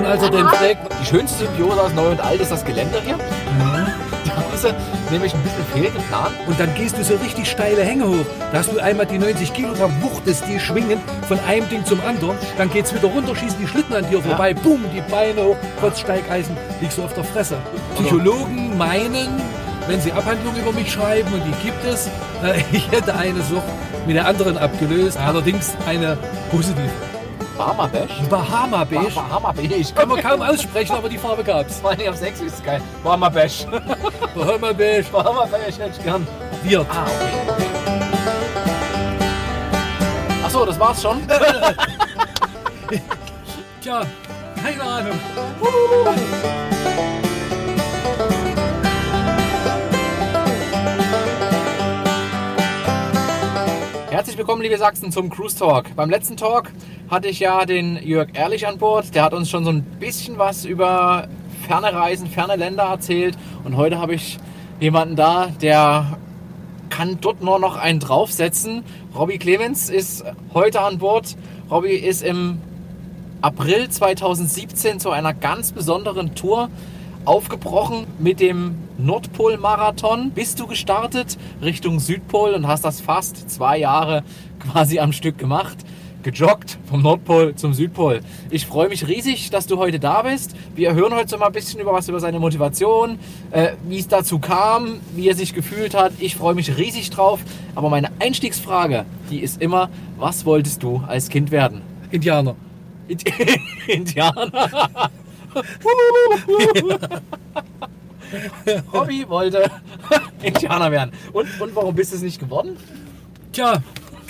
Und als er den trägt, Die schönste Symbiose aus Neu und Alt ist das Geländer hier. Da haben sie nämlich ein bisschen fehlgeplant. und dann gehst du so richtig steile Hänge hoch. Da hast du einmal die 90 Kilogramm wuchtest die schwingen von einem Ding zum anderen. Dann geht's wieder runter, schießen die Schlitten an dir vorbei. Boom, die Beine hoch, trotz Steigeisen, liegst du auf der Fresse. Psychologen meinen, wenn sie Abhandlungen über mich schreiben, und die gibt es, äh, ich hätte eine Sucht mit der anderen abgelöst. Allerdings eine positive. Bahama Bash. Bahama Beige. Bahama Beige. Kann man kaum aussprechen, aber die Farbe gab's. Vor allem auf 6 ist es geil. Bahama Bash. Bahama Beige. Bahama Bash hätte ich gern. Wird. Ah, okay. Achso, das war's schon. Tja, keine Ahnung. Herzlich willkommen, liebe Sachsen, zum Cruise Talk. Beim letzten Talk hatte ich ja den Jörg Ehrlich an Bord. Der hat uns schon so ein bisschen was über ferne Reisen, ferne Länder erzählt. Und heute habe ich jemanden da, der kann dort nur noch einen draufsetzen. Robbie Clemens ist heute an Bord. Robbie ist im April 2017 zu einer ganz besonderen Tour aufgebrochen mit dem Nordpol-Marathon. Bist du gestartet Richtung Südpol und hast das fast zwei Jahre quasi am Stück gemacht. Gejoggt vom Nordpol zum Südpol. Ich freue mich riesig, dass du heute da bist. Wir hören heute so mal ein bisschen über was über seine Motivation, äh, wie es dazu kam, wie er sich gefühlt hat. Ich freue mich riesig drauf. Aber meine Einstiegsfrage, die ist immer, was wolltest du als Kind werden? Indianer. Indi- Indianer. Hobby wollte Indianer werden. Und, und warum bist du es nicht geworden? Tja,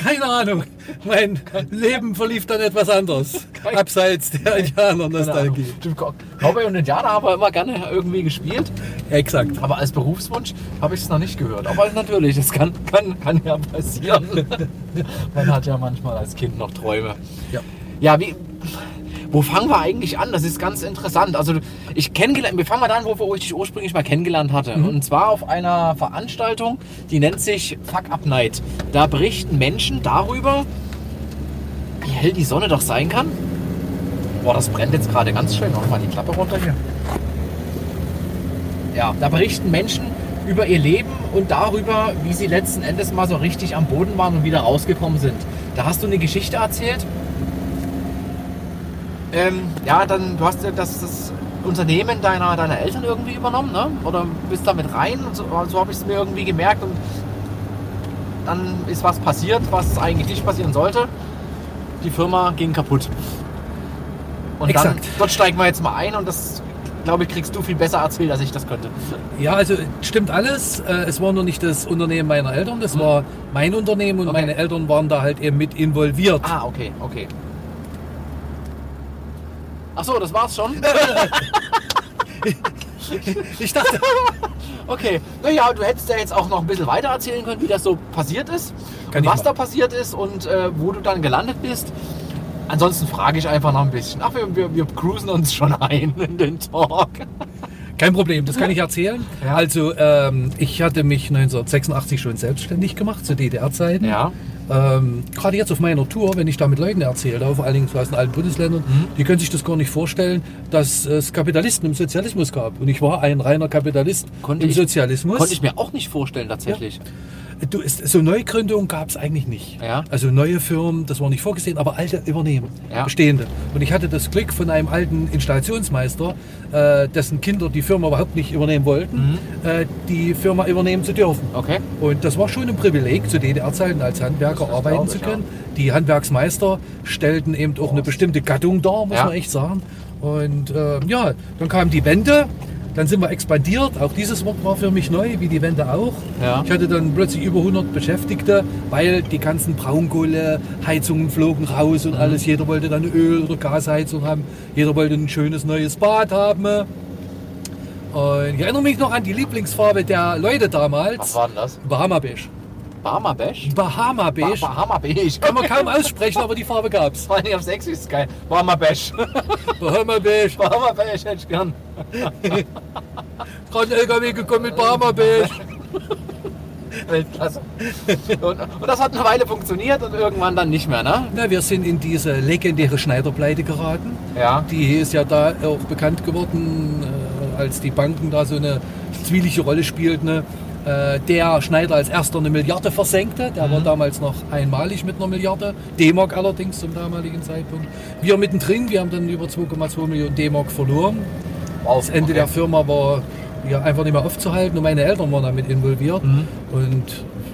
keine Ahnung. Mein Leben verlief dann etwas anders. Abseits der Indianer-Nostalgie. Cowboy und Indianer haben wir immer gerne irgendwie gespielt. Exakt. Aber als Berufswunsch habe ich es noch nicht gehört. Aber natürlich, das kann, kann, kann ja passieren. Man hat ja manchmal als Kind noch Träume. Ja. Ja, wie. Wo fangen wir eigentlich an? Das ist ganz interessant. Also ich kennengelernt, wir fangen mal an, wo, ich dich ursprünglich mal kennengelernt hatte. Und zwar auf einer Veranstaltung, die nennt sich Fuck Up Night. Da berichten Menschen darüber, wie hell die Sonne doch sein kann. Boah, das brennt jetzt gerade ganz schön. Mach mal die Klappe runter hier. Ja, da berichten Menschen über ihr Leben und darüber, wie sie letzten Endes mal so richtig am Boden waren und wieder rausgekommen sind. Da hast du eine Geschichte erzählt. Ähm, ja, dann, du hast das, das Unternehmen deiner, deiner Eltern irgendwie übernommen, ne? Oder bist damit rein und so, so habe ich es mir irgendwie gemerkt und dann ist was passiert, was eigentlich nicht passieren sollte. Die Firma ging kaputt. Und dann, Exakt. dort steigen wir jetzt mal ein und das, glaube ich, kriegst du viel besser erzählt, als ich das könnte. Ja, also stimmt alles. Äh, Es war nur nicht das Unternehmen meiner Eltern, das war mein Unternehmen und Okay. meine Eltern waren da halt eben mit involviert. Ah, okay, okay. Ach so, das war's schon. Ich dachte, Okay, naja, du hättest ja jetzt auch noch ein bisschen weiter erzählen können, wie das so passiert ist, Kann und was da passiert ist und äh, wo du dann gelandet bist. Ansonsten frage ich einfach noch ein bisschen. Ach, wir, wir, wir cruisen uns schon ein in den Talk. Kein Problem, das kann ich erzählen. Ja. Also ähm, ich hatte mich 1986 schon selbstständig gemacht, zu DDR-Zeiten. Ja. Ähm, Gerade jetzt auf meiner Tour, wenn ich da mit Leuten erzähle, vor allen Dingen aus den alten Bundesländern, Mhm. die können sich das gar nicht vorstellen, dass es Kapitalisten im Sozialismus gab. Und ich war ein reiner Kapitalist Konnte im ich- Sozialismus. Konnte ich mir auch nicht vorstellen, tatsächlich. Du, so Neugründungen gab es eigentlich nicht. Ja. Also neue Firmen, das war nicht vorgesehen, aber alte übernehmen, Ja. bestehende. Und ich hatte das Glück von einem alten Installationsmeister, äh, dessen Kinder die Firma überhaupt nicht übernehmen wollten, äh, die Firma übernehmen zu dürfen. Okay. Und das war schon ein Privileg, zu DDR-Zeiten als Handwerker arbeiten zu können. Die Handwerksmeister stellten eben auch eine bestimmte Gattung dar, muss Ja. man echt sagen. Und äh, ja, dann kam die Wende, dann sind wir expandiert. Auch dieses Wort war für mich neu, wie die Wende auch. Ja. Ich hatte dann plötzlich über 100 Beschäftigte, weil die ganzen Braunkohleheizungen flogen raus Mhm. und alles. Jeder wollte dann Öl- oder Gasheizung haben. Jeder wollte ein schönes neues Bad haben. Und ich erinnere mich noch an die Lieblingsfarbe der Leute damals. Was war denn das? Bahama Beige. Bahama Beige. Bahama Beige. Kann man kaum aussprechen, aber die Farbe gab's. Vor allem auf 6 ist es geil. Bahama Bash. Bahama Beige. Bahama Bash hätte ich gern. Gerade ein LKW gekommen mit Bahama Beige. Weltklasse. Und, und das hat eine Weile funktioniert und irgendwann dann nicht mehr, ne? Na, wir sind in diese legendäre Schneiderpleite geraten. Ja. Die ist ja da auch bekannt geworden, äh, als die Banken da so eine zwielichte Rolle spielten. Ne? Äh, der Schneider als erster eine Milliarde versenkte. Der war damals noch einmalig mit einer Milliarde. D-Mark allerdings zum damaligen Zeitpunkt. Wir mittendrin, wir haben dann über 2,2 Millionen D-Mark verloren. Das Ende okay. der Firma war ja, einfach nicht mehr aufzuhalten und meine Eltern waren damit involviert. Und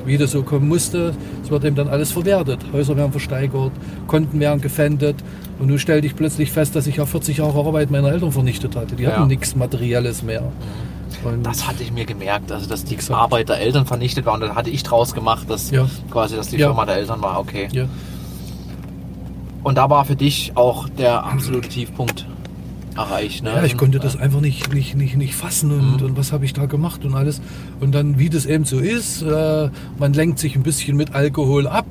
wie das so kommen musste, es wird eben dann alles verwertet. Häuser werden versteigert, Konten werden gefändet. Und nun stellte ich plötzlich fest, dass ich ja 40 Jahre Arbeit meiner Eltern vernichtet hatte. Die Ja. hatten nichts Materielles mehr. Und Das hatte ich mir gemerkt, also dass die Exakt. Arbeit der Eltern vernichtet war und dann hatte ich draus gemacht, dass Ja. quasi, dass die Ja. Firma der Eltern war, okay. Und da war für dich auch der absolute Tiefpunkt erreicht, ne? Ja, ich konnte das einfach nicht, nicht, nicht, nicht fassen und, und was habe ich da gemacht und alles. Und dann, wie das eben so ist, äh, man lenkt sich ein bisschen mit Alkohol ab.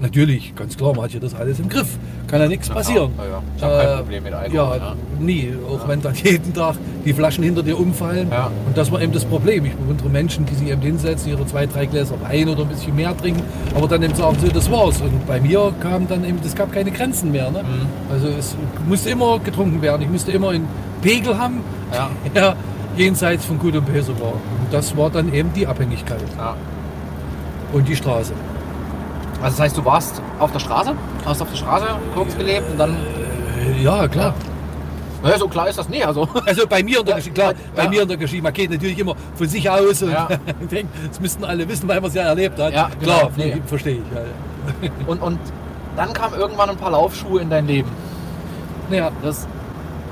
Natürlich, ganz klar, man hat ja das alles im Griff. Kann ja nichts Ja, passieren. ja, ja. Ich hab kein Äh, Problem mit Alkohol, Ja, ja. nie. Auch wenn dann jeden Tag die Flaschen hinter dir umfallen. Ja. Und das war eben das Problem. Ich bewundere Menschen, die sich eben hinsetzen, ihre zwei, drei Gläser Wein oder ein bisschen mehr trinken, aber dann eben sagen, so, das war's. Und bei mir kam dann eben, es gab keine Grenzen mehr. Ne? Mhm. Also es musste immer getrunken werden. Ich musste immer einen Pegel haben, Ja. der jenseits von Gut und Böse war. Und das war dann eben die Abhängigkeit Ja. und die Straße. Also das heißt, du warst auf der Straße, hast auf der Straße kurz gelebt und dann, Äh, Ja, klar. naja, so klar ist das nie, also. Also bei mir in der Geschichte, klar, bei Ja. mir in der Geschichte, man geht natürlich immer von sich aus und Ja. ich denke, das müssten alle wissen, weil man es ja erlebt hat. Ja, genau. klar, Nee. verstehe ich. Ja. Und, und dann kamen irgendwann ein paar Laufschuhe in dein Leben. Naja, Das,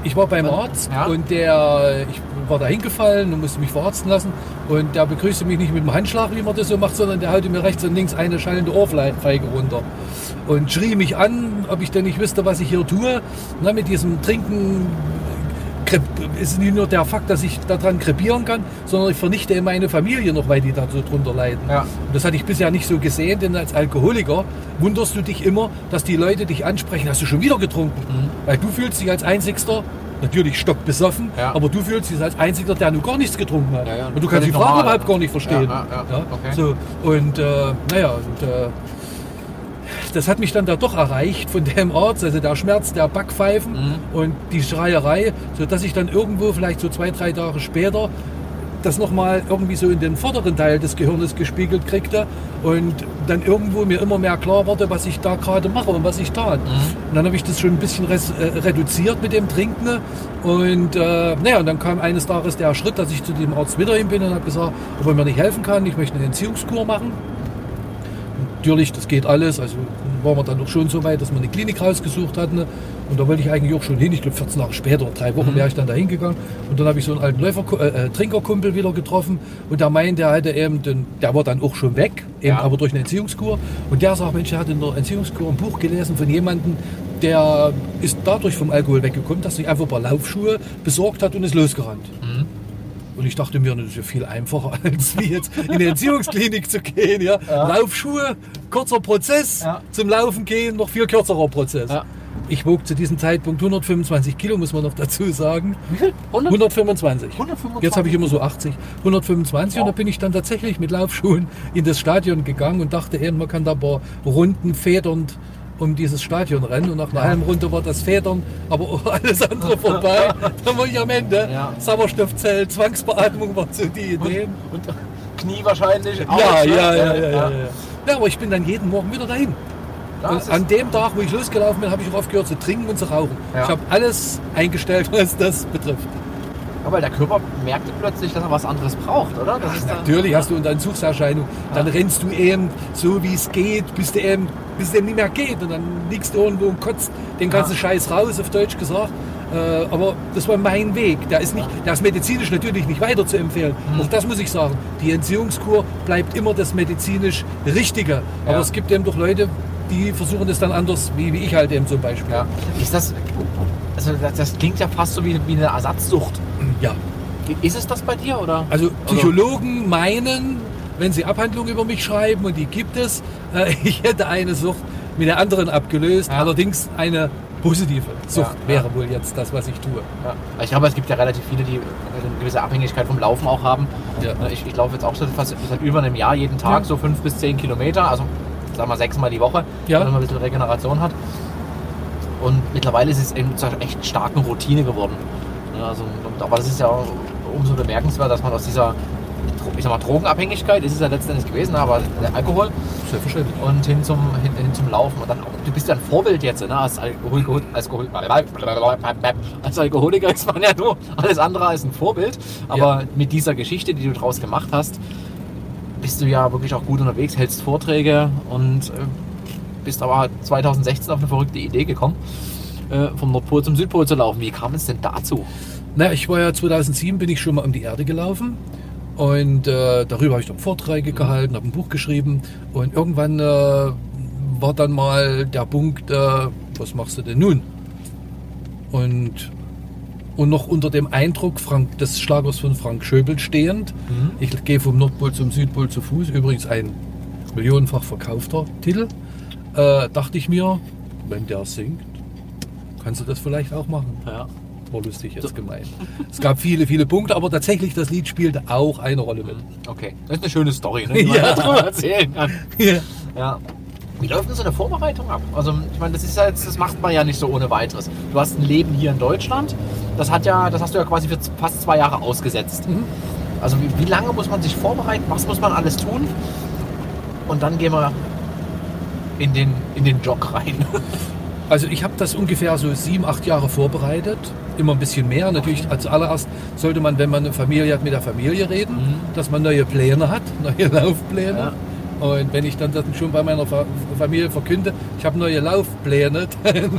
ich war beim Arzt Ja. und der, ich war da hingefallen und musste mich verarzten lassen und der begrüßte mich nicht mit dem Handschlag, wie man das so macht, sondern der haute mir rechts und links eine schallende Ohrfeige runter und schrie mich an, ob ich denn nicht wüsste, was ich hier tue. Na, mit diesem Trinken krep- ist nicht nur der Fakt, dass ich daran krepieren kann, sondern ich vernichte meine Familie noch, weil die da so drunter leiden. Ja. Und das hatte ich bisher nicht so gesehen, denn als Alkoholiker wunderst du dich immer, dass die Leute dich ansprechen, hast du schon wieder getrunken? Weil du fühlst dich als Einzigster, natürlich stockbesoffen, Ja. aber du fühlst dich als Einzigster, der nur gar nichts getrunken hat. Ja, ja. Und du kannst die Frage überhaupt gar nicht verstehen. Okay. So, und äh, naja, und, äh, das hat mich dann da doch erreicht von dem Arzt, also der Schmerz der Backpfeifen Mhm. und die Schreierei, sodass ich dann irgendwo vielleicht so zwei, drei Tage später das nochmal irgendwie so in den vorderen Teil des Gehirnes gespiegelt kriegte und dann irgendwo mir immer mehr klar wurde, was ich da gerade mache und was ich tat. Und dann habe ich das schon ein bisschen res, äh, reduziert mit dem Trinken und äh, naja, und dann kam eines Tages der Schritt, dass ich zu dem Arzt wieder hin bin und habe gesagt, ob er mir nicht helfen kann, ich möchte eine Entziehungskur machen. Natürlich, das geht alles. Also waren wir dann doch schon so weit, dass wir eine Klinik rausgesucht hatten. Und da wollte ich eigentlich auch schon hin. Ich glaube, 14 Tage später, drei Wochen wäre ich dann da hingegangen. Und dann habe ich so einen alten Läufer, äh, äh, Trinkerkumpel wieder getroffen. Und der meint, der hatte eben, den, der war dann auch schon weg, eben Ja. aber durch eine Entziehungskur. Und der sagt, Mensch, er hat in der Entziehungskur ein Buch gelesen von jemandem, der ist dadurch vom Alkohol weggekommen, dass sich einfach ein paar Laufschuhe besorgt hat und ist losgerannt. Und ich dachte mir, das ist ja viel einfacher, als wie jetzt in eine Entziehungsklinik zu gehen. Ja? Laufschuhe, kurzer Prozess, Ja. zum Laufen gehen, noch viel kürzerer Prozess. Ja. Ich wog zu diesem Zeitpunkt 125 Kilo, muss man noch dazu sagen. wie viel? 100? 125. 125? Jetzt habe ich immer so 80. 125 und Wow. da bin ich dann tatsächlich mit Laufschuhen in das Stadion gegangen und dachte man kann da ein paar Runden federnd um dieses Stadion rennen und nach einer halben Runde war das Federn, aber alles andere vorbei. Dann war ich am Ende. Ja. Sauerstoffzell, Zwangsbeatmung war so die Idee. Und Knie wahrscheinlich. auch, Ja, ne? ja, ja, ja, ja, ja. Ja, aber ich bin dann jeden Morgen wieder dahin. Das Und an dem Tag, wo ich losgelaufen bin, habe ich auch aufgehört zu trinken und zu rauchen. Ja. Ich habe alles eingestellt, was das betrifft. Aber der Körper merkte plötzlich, dass er was anderes braucht, oder? Dann- Natürlich hast du unter Entzugserscheinung, dann rennst du eben so wie es geht, bis du eben, bis es eben nicht mehr geht und dann liegst du irgendwo und kotzt den ganzen Ja. Scheiß raus, auf Deutsch gesagt. Äh, aber das war mein Weg. Der ist, nicht, der ist medizinisch natürlich nicht weiter zu empfehlen. Mhm. Auch das muss ich sagen. Die Entziehungskur bleibt immer das medizinisch Richtige. Aber Ja. es gibt eben doch Leute, die versuchen das dann anders, wie, wie ich halt eben zum Beispiel. Ja. Ist das, also das, das klingt ja fast so wie, wie eine Ersatzsucht. Ja. Ist es das bei dir, oder? Also Psychologen meinen, wenn sie Abhandlungen über mich schreiben, und die gibt es, äh, ich hätte eine Sucht mit der anderen abgelöst, Ja. allerdings eine positive Sucht Ja, wäre wohl jetzt das, was ich tue. Ja. Ich glaube, es gibt ja relativ viele, die eine gewisse Abhängigkeit vom Laufen auch haben. Ja. Ich, ich laufe jetzt auch seit, fast, seit über einem Jahr jeden Tag Ja. so fünf bis zehn Kilometer, also sagen wir sechsmal die Woche, Ja. wenn man ein bisschen Regeneration hat. Und mittlerweile ist es eben zu einer echt starken Routine geworden. Ja, also, aber das ist ja auch umso bemerkenswert, dass man aus dieser ich sag mal, Drogenabhängigkeit ist es ja letztendlich gewesen, aber der Alkohol Selbstverständlich. und hin zum, hin, hin zum Laufen. Und dann du bist ja ein Vorbild jetzt, ne? Als, Alkohol, Alkohol, als Alkoholiker ist man ja nur alles andere als ein Vorbild. Aber mit dieser Geschichte, die du draus gemacht hast, bist du ja wirklich auch gut unterwegs, hältst Vorträge und äh, bist aber 2016 auf eine verrückte Idee gekommen, äh, vom Nordpol zum Südpol zu laufen. Wie kam es denn dazu? Na, ich war ja 2007 bin ich schon mal um die Erde gelaufen und äh, darüber habe ich dann Vorträge gehalten, habe ein Buch geschrieben und irgendwann äh, war dann mal der Punkt, äh, was machst du denn nun? Und und noch unter dem Eindruck Frank, des Schlagers von Frank Schöbel stehend. Mhm. Ich gehe vom Nordpol zum Südpol zu Fuß, übrigens ein millionenfach verkaufter Titel. Äh, dachte ich mir, wenn der singt, kannst du das vielleicht auch machen. Ja. War lustig jetzt gemeint. Es gab viele, viele Punkte, aber tatsächlich das Lied spielte auch eine Rolle mit. Okay, das ist eine schöne Story, ne, die man Ja. darüber erzählen kann. Ja. Ja. Wie läuft denn so eine Vorbereitung ab? Also, ich meine, das ist ja jetzt, das macht man ja nicht so ohne weiteres. Du hast ein Leben hier in Deutschland. Das hat ja, das hast du ja quasi für fast zwei Jahre ausgesetzt. Mhm. Also, wie, wie lange muss man sich vorbereiten? Was muss man alles tun? Und dann gehen wir in den, in den Jog rein. Also ich habe das ungefähr so sieben, acht Jahre vorbereitet. Immer ein bisschen mehr. Natürlich als allererst sollte man, wenn man eine Familie hat, mit der Familie reden, Mhm. dass man neue Pläne hat, neue Laufpläne. Ja. Und wenn ich dann das schon bei meiner Fa Familie verkünde, ich habe neue Laufpläne, dann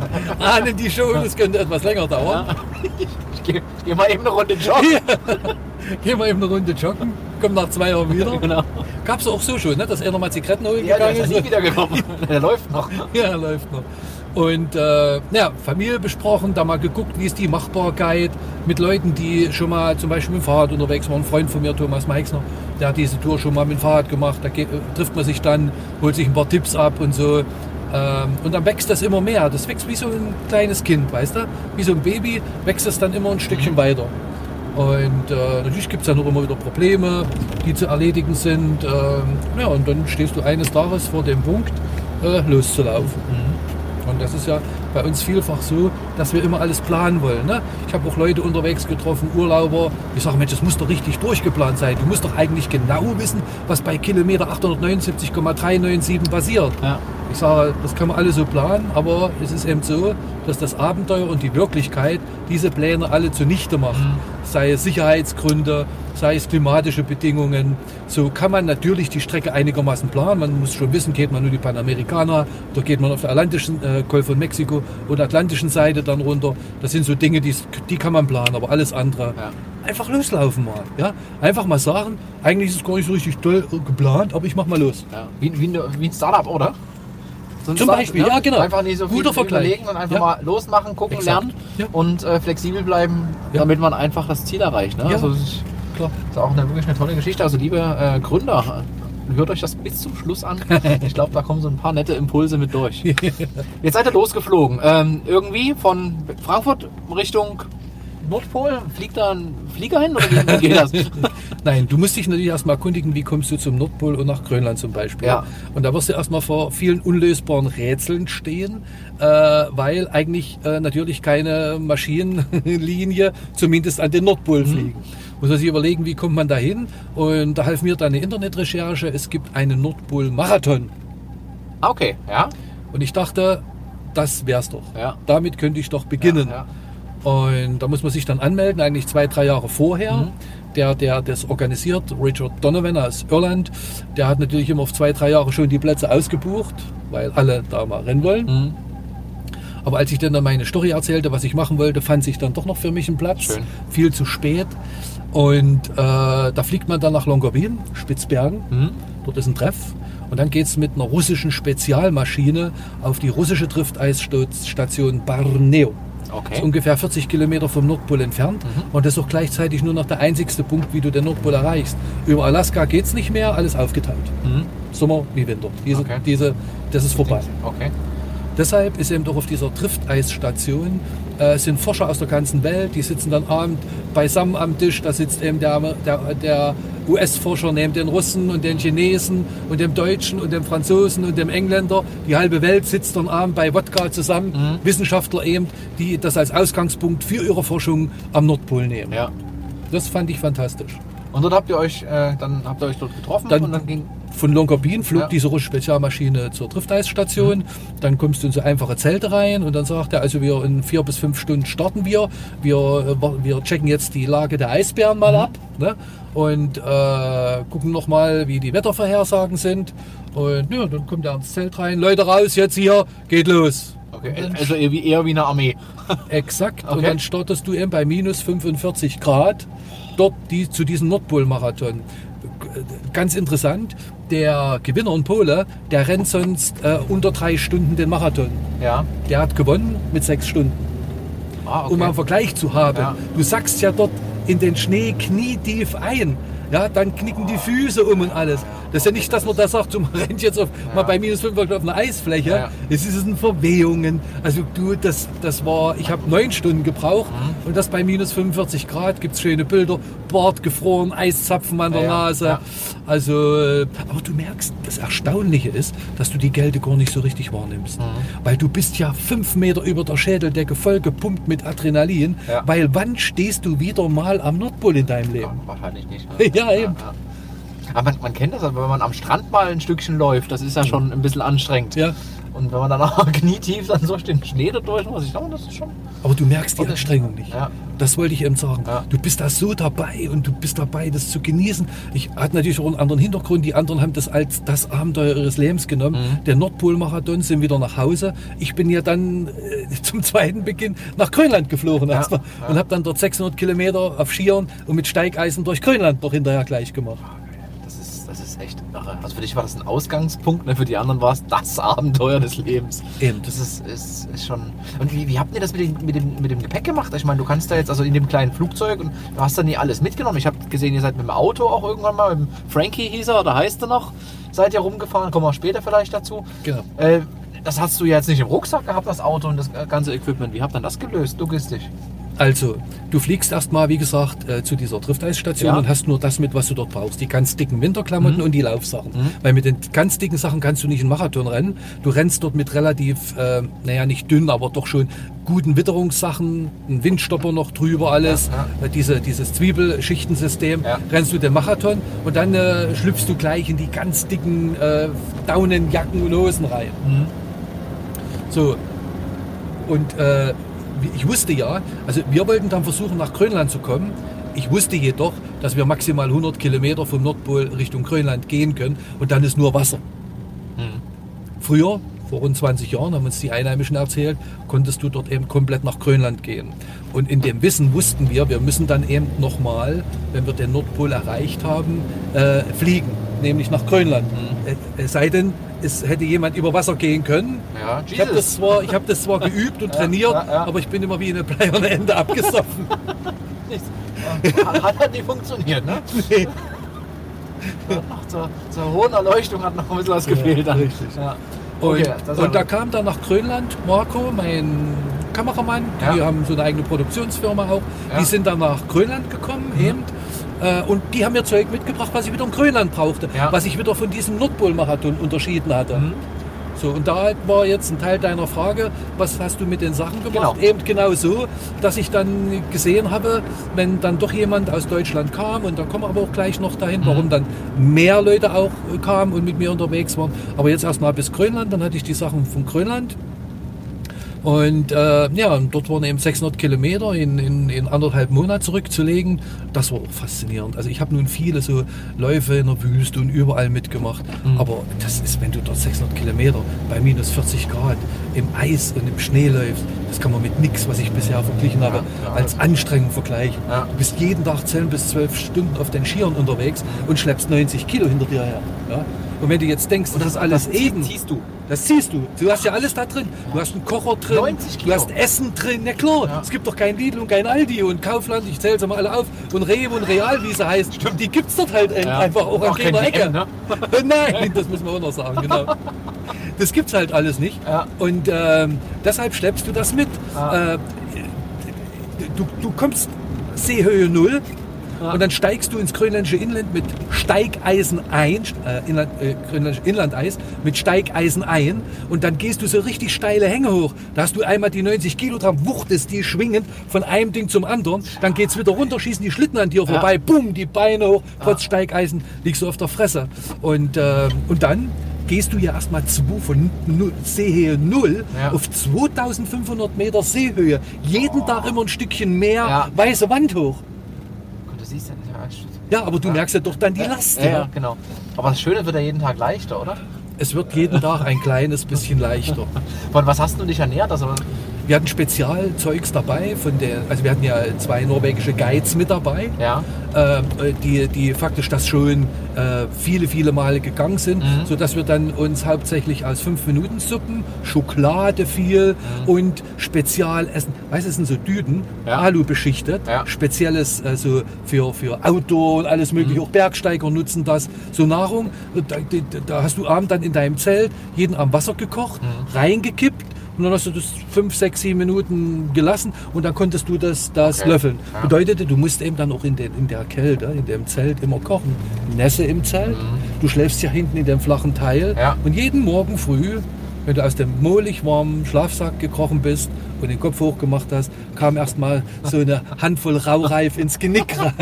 ahnen die schon, es könnte etwas länger dauern. Ich gehe ich geh mal eben eine Runde joggen. Gehen wir eben eine Runde joggen, kommen nach zwei Jahren wieder. Genau. Gab es auch so schon, ne? dass er nochmal Zigaretten holen Ja, der gegangen ist ja nie wiedergekommen. Der läuft noch. Ja, er läuft noch. Und äh, ja, Familie besprochen, da mal geguckt, wie ist die Machbarkeit mit Leuten, die schon mal zum Beispiel mit dem Fahrrad unterwegs waren. Ein Freund von mir, Thomas Meixner, der hat diese Tour schon mal mit dem Fahrrad gemacht. Da geht, äh, trifft man sich dann, holt sich ein paar Tipps ab und so. Ähm, und dann wächst das immer mehr. Das wächst wie so ein kleines Kind, weißt du? Wie so ein Baby wächst es dann immer ein Stückchen weiter. Und äh, natürlich gibt es dann auch immer wieder Probleme, die zu erledigen sind. Ähm, ja, und dann stehst du eines Tages vor dem Punkt, äh, loszulaufen. Und das ist ja bei uns vielfach so, dass wir immer alles planen wollen. Ne? Ich habe auch Leute unterwegs getroffen, Urlauber, die sagen, Mensch, das muss doch richtig durchgeplant sein. Du musst doch eigentlich genau wissen, was bei Kilometer 879,397 passiert. Ja. Ich sage, das kann man alle so planen, aber es ist eben so, dass das Abenteuer und die Wirklichkeit diese Pläne alle zunichte machen. Sei es Sicherheitsgründe, sei es klimatische Bedingungen. So kann man natürlich die Strecke einigermaßen planen. Man muss schon wissen, geht man nur die Panamericana oder geht man auf der Atlantischen, äh, Golf von Mexiko oder Atlantischen Seite dann runter. Das sind so Dinge, die, die kann man planen, aber alles andere. Ja. Einfach loslaufen mal. Ja? Einfach mal sagen, eigentlich ist es gar nicht so richtig toll äh, geplant, aber ich mach mal los. Ja. Wie, wie, wie ein Startup, oder? So Zum Beispiel, ja, genau. Einfach nicht so viel Guter Vergleich. überlegen und einfach Ja. mal losmachen, gucken, Exakt. lernen Ja. und äh, flexibel bleiben, damit man einfach das Ziel erreicht. Ne? Ja. Also, das ist, Klar. ist auch eine, wirklich eine tolle Geschichte. Also liebe äh, Gründer, hört euch das bis zum Schluss an. Ich glaube, da kommen so ein paar nette Impulse mit durch. Jetzt seid ihr losgeflogen. Ähm, irgendwie von Frankfurt Richtung Nordpol? Fliegt da ein Flieger hin oder wie, geht das? Nein, du musst dich natürlich erstmal erkundigen, wie kommst du zum Nordpol und nach Grönland zum Beispiel. Ja. Und da wirst du erstmal vor vielen unlösbaren Rätseln stehen, äh, weil eigentlich äh, natürlich keine Maschinenlinie zumindest an den Nordpol fliegen. Muss man sich überlegen, wie kommt man da hin? Und da half mir dann eine Internetrecherche. Es gibt einen Nordpol-Marathon. Ah, okay, ja. Und ich dachte, das wär's doch. Ja. Damit könnte ich doch beginnen. Ja, Und da muss man sich dann anmelden, eigentlich zwei, drei Jahre vorher. Mhm. Der, der das organisiert, Richard Donovan aus Irland, der hat natürlich immer auf zwei, drei Jahre schon die Plätze ausgebucht, weil alle da mal rennen wollen. Mhm. Aber als ich dann meine Story erzählte, was ich machen wollte, fand sich dann doch noch für mich ein Platz. Schön. Viel zu spät. Und äh, da fliegt man dann nach Longyearbyen, Spitzbergen. Mhm. Dort ist ein Treff. Und dann geht es mit einer russischen Spezialmaschine auf die russische Drifteisstation Barneo. Das ist Okay. ungefähr 40 Kilometer vom Nordpol entfernt. Mhm. Und das ist auch gleichzeitig nur noch der einzigste Punkt, wie du den Nordpol erreichst. Über Alaska geht es nicht mehr, alles aufgeteilt. Mhm. Sommer wie Winter. Diese, Okay. diese, das ist vorbei. Okay. Deshalb ist eben doch auf dieser Drifteisstation äh, sind Forscher aus der ganzen Welt, die sitzen dann abend beisammen am Tisch. Da sitzt eben der, der, der US-Forscher neben den Russen und den Chinesen und dem Deutschen und dem Franzosen und dem Engländer. Die halbe Welt sitzt dann abend bei Wodka zusammen. Mhm. Wissenschaftler eben, die das als Ausgangspunkt für ihre Forschung am Nordpol nehmen. Ja. Das fand ich fantastisch. Und dort habt ihr euch, äh, dann habt ihr euch dort getroffen Dann- und dann ging. Von Longyearbyen flog Ja. diese russische Spezialmaschine zur Drifteisstation. Dann kommst du in so einfache Zelte rein und dann sagt er, also wir in vier bis fünf Stunden starten wir. Wir, äh, wir checken jetzt die Lage der Eisbären mal ab ne? und äh, gucken nochmal, wie die Wettervorhersagen sind. Und ja, dann kommt er ins Zelt rein. Leute raus, jetzt hier, geht los. Okay, also eher wie, eher wie eine Armee. Exakt. Und Okay. dann startest du eben bei minus 45 Grad dort die, zu diesem Nordpol-Marathon. Ganz interessant, der Gewinner in Pole, der rennt sonst äh, unter drei Stunden den Marathon. Ja. Der hat gewonnen mit sechs Stunden. Ah, okay. Um einen Vergleich zu haben. Ja. Du sackst ja dort in den Schnee knietief ein. Ja, dann knicken die Füße um und alles. Das ist ja nicht, dass man da sagt, man rennt jetzt auf, mal bei minus 5 auf einer Eisfläche. Ja. Es ist ein Verwehungen. Also du, das, das war, ich habe neun Stunden gebraucht Mhm. und das bei minus 45 Grad gibt es schöne Bilder. Bart gefroren, Eiszapfen an der Ja, ja. Nase. Ja. Also, äh, aber du merkst, das Erstaunliche ist, dass du die Kälte gar nicht so richtig wahrnimmst. Mhm. Weil du bist ja fünf Meter über der Schädeldecke voll gepumpt mit Adrenalin. Ja. Weil wann stehst du wieder mal am Nordpol in deinem Leben? Ja, wahrscheinlich nicht. Ja, eben. Aber man, man kennt das, aber wenn man am Strand mal ein Stückchen läuft, das ist ja schon ein bisschen anstrengend. Ja. Und wenn man dann auch knietief dann so den Schnee da durch muss, ich glaube, das ist schon. Aber du merkst die Anstrengung nicht. Ja. Das wollte ich eben sagen. Ja. Du bist da so dabei und du bist dabei, das zu genießen. Ich hatte natürlich auch einen anderen Hintergrund. Die anderen haben das als das Abenteuer ihres Lebens genommen. Mhm. Der Nordpol-Marathon sind wieder nach Hause. Ich bin ja dann äh, zum zweiten Beginn nach Grönland geflogen Ja, erstmal und habe dann dort 600 Kilometer auf Skiern und mit Steigeisen durch Grönland noch hinterher gleich gemacht. Das ist, das ist echt irre. Also für dich war das ein Ausgangspunkt, ne? für die anderen war es das Abenteuer des Lebens. Eben. Das ist, ist, ist schon. Und wie, wie habt ihr das mit dem, mit, dem, mit dem Gepäck gemacht? Ich meine, du kannst da jetzt also in dem kleinen Flugzeug und du hast da nie alles mitgenommen. Ich habe gesehen, ihr seid mit dem Auto auch irgendwann mal, mit dem Frankie hieß er, oder heißt er noch, seid ihr rumgefahren, kommen wir später vielleicht dazu. Genau. Äh, das hast du ja jetzt nicht im Rucksack gehabt, das Auto und das ganze Equipment. Wie habt ihr das gelöst, logistisch? Also, du fliegst erstmal, wie gesagt, äh, zu dieser Drifteisstation Ja. und hast nur das mit, was du dort brauchst. Die ganz dicken Winterklamotten Mhm. und die Laufsachen. Weil mit den ganz dicken Sachen kannst du nicht einen Marathon rennen. Du rennst dort mit relativ, äh, naja, nicht dünn, aber doch schon guten Witterungssachen, ein Windstopper noch drüber, alles. Ja, Äh, Diese, dieses Zwiebelschichtensystem. Ja. Rennst du den Marathon und dann äh, schlüpfst du gleich in die ganz dicken äh, Daunenjacken und Hosen rein. So, und äh, ich wusste ja, also wir wollten dann versuchen, nach Grönland zu kommen. Ich wusste jedoch, dass wir maximal 100 Kilometer vom Nordpol Richtung Grönland gehen können und dann ist nur Wasser. Früher, vor rund 20 Jahren, haben uns die Einheimischen erzählt, konntest du dort eben komplett nach Grönland gehen. Und in dem Wissen wussten wir, wir müssen dann eben nochmal, wenn wir den Nordpol erreicht haben, äh, fliegen, nämlich nach Grönland. Äh, Es sei denn, es hätte jemand über Wasser gehen können. Ja, Ich habe das, zwar- ich hab das zwar geübt und trainiert, ja, ja. aber ich bin immer wie eine bleierne Ende abgesoffen. Hat halt nicht funktioniert, ne? Nee. Ach, zur, zur hohen Erleuchtung hat noch ein bisschen was gefehlt. dann. richtig. Ja. Und, Okay, und da kam dann nach Grönland Marco, mein Kameramann, die Ja. haben so eine eigene Produktionsfirma auch, Ja. die sind dann nach Grönland gekommen eben. Äh, Und die haben mir Zeug mitgebracht, was ich wieder in Grönland brauchte, Ja. was ich wieder von diesem Nordpol-Marathon unterschieden hatte. Mhm. So, und da war jetzt ein Teil deiner Frage, was hast du mit den Sachen gemacht? Genau. Eben genau so, dass ich dann gesehen habe, wenn dann doch jemand aus Deutschland kam, und da kommen wir aber auch gleich noch dahin, Mhm. warum dann mehr Leute auch kamen und mit mir unterwegs waren. Aber jetzt erstmal bis Grönland, dann hatte ich die Sachen von Grönland. Und äh, ja, und dort waren eben 600 Kilometer in, in, in anderthalb Monaten zurückzulegen. Das war auch faszinierend. Also ich habe nun viele so Läufe in der Wüste und überall mitgemacht. Aber das ist, wenn du dort 600 Kilometer bei minus 40 Grad im Eis und im Schnee läufst, das kann man mit nichts, was ich bisher verglichen habe, ja. als Anstrengung vergleichen. Ja. Du bist jeden Tag 10 bis 12 Stunden auf den Skiern unterwegs und schleppst 90 Kilo hinter dir her. Und wenn du jetzt denkst, das ist alles das eben, ziehst du. das siehst du. Du hast ja alles da drin. Du hast einen Kocher drin, 90 du hast Essen drin. Ja klar, Ja. es gibt doch kein Lidl und kein Aldi und Kaufland, ich zähle sie mal alle auf. Und Rewe und Real, wie sie heißt. Stimmt. Die gibt es dort halt Ja. einfach auch an Auch jeder Ecke. Ne? Nein, das müssen wir auch noch sagen, genau. Das gibt's halt alles nicht. Ja. Und ähm, deshalb schleppst du das mit. Ja. Äh, du, du kommst Seehöhe Null Ja. und dann steigst du ins grönländische Inland mit Steigeisen ein, äh, Inland, äh, grönländische Inlandeis, mit Steigeisen ein und dann gehst du so richtig steile Hänge hoch. Da hast du einmal die 90 Kilogramm wuchtest die schwingen von einem Ding zum anderen, dann geht's wieder runter, schießen die Schlitten an dir vorbei, bumm, die Beine hoch, trotz Steigeisen liegst du auf der Fresse. Und, äh, und dann gehst du ja erstmal von null, Seehöhe 0 Ja. auf 2500 Meter Seehöhe. Jeden Tag immer ein Stückchen mehr Ja. weiße Wand hoch. Siehst ja nicht. Ja, aber du merkst ja doch dann die Last. Ja, Ja, ja, genau. Aber das Schöne wird ja jeden Tag leichter, oder? Es wird jeden Tag ein kleines bisschen leichter. Von was hast du dich ernährt? Also, Wir hatten Spezialzeugs dabei, von der, also wir hatten ja zwei norwegische Guides mit dabei, ja. äh, die, die faktisch das schon äh, viele, viele Male gegangen sind, Mhm. sodass wir dann uns hauptsächlich aus 5-Minuten-Suppen, Schokolade viel und Spezialessen, weißt du, das sind so Düden, Mhm. Ja. Alu beschichtet, Ja. spezielles also für, für Outdoor und alles mögliche, Mhm. auch Bergsteiger nutzen das, so Nahrung, da, da, da hast du abend dann in deinem Zelt jeden Abend Wasser gekocht, Mhm. reingekippt und dann hast du das 5, 6, 7 Minuten gelassen und dann konntest du das, das Okay. löffeln. Ja. Bedeutete, du musst eben dann auch in, den, in der Kälte, in dem Zelt immer kochen. Nässe im Zelt, du schläfst ja hinten in dem flachen Teil Mhm. Ja. und jeden Morgen früh, wenn du aus dem mohlig warmen Schlafsack gekrochen bist und den Kopf hochgemacht hast, kam erstmal so eine Handvoll Raureif ins Genick rein.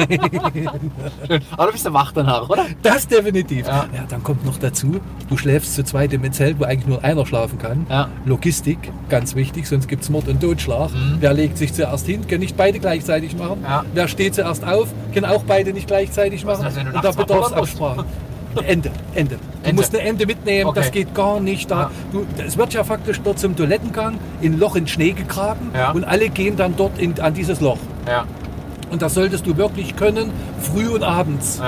Schön. Aber du bist ja wach danach, oder? Das definitiv. Ja. Ja. dann kommt noch dazu, du schläfst zu zweit im Zelt, wo eigentlich nur einer schlafen kann. Ja. Logistik, ganz wichtig, sonst gibt es Mord und Totschlag. Wer legt sich zuerst hin, können nicht beide gleichzeitig machen. Mhm. Ja. Wer steht zuerst auf, können auch beide nicht gleichzeitig machen. du und da bedarf es pullern musst? Absprache. Ende, Ende. Du Ende. musst eine Ende mitnehmen, Okay. das geht gar nicht. Da. Ja. Es wird ja faktisch dort zum Toilettengang in ein Loch in Schnee gegraben Ja. und alle gehen dann dort in, an dieses Loch. Ja. Und das solltest du wirklich können, früh und abends.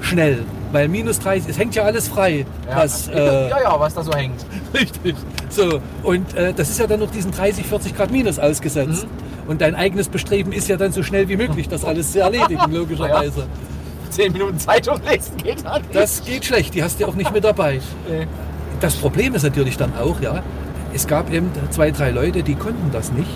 Schnell. Weil minus 30, es hängt ja alles frei. Ja. Was, äh, ja, ja, was da so hängt. Richtig. So, und äh, das ist ja dann noch diesen 30, 40 Grad minus ausgesetzt. Mhm. Und dein eigenes Bestreben ist ja dann so schnell wie möglich, das alles zu erledigen, logischerweise. Zehn Minuten Zeitung lesen geht dann. Das geht schlecht, die hast du auch nicht mit dabei. Nee. Das Problem ist natürlich dann auch, ja, es gab eben zwei, drei Leute, die konnten das nicht.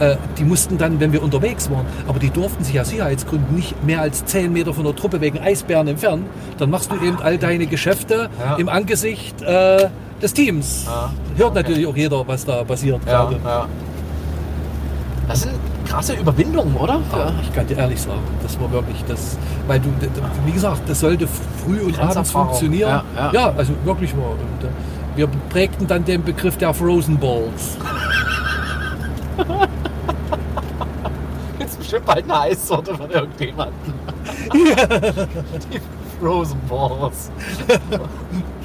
Äh, die mussten dann, wenn wir unterwegs waren, aber die durften sich aus Sicherheitsgründen nicht mehr als 10 Meter von der Truppe wegen Eisbären entfernen. Dann machst du eben all deine Geschäfte Ja. im Angesicht äh, des Teams. Ah, Hört okay. natürlich auch jeder, was da passiert Ja, gerade. ja. Das sind krasse Überwindungen, oder? Ja, ich kann dir ehrlich sagen, das war wirklich das, weil du, wie gesagt, das sollte früh und abends funktionieren. Ja, ja. also wirklich wahr. Und, äh, wir prägten dann den Begriff der Frozen Balls. Jetzt bestimmt bald eine Eissorte von irgendjemandem. Die Frozen Balls.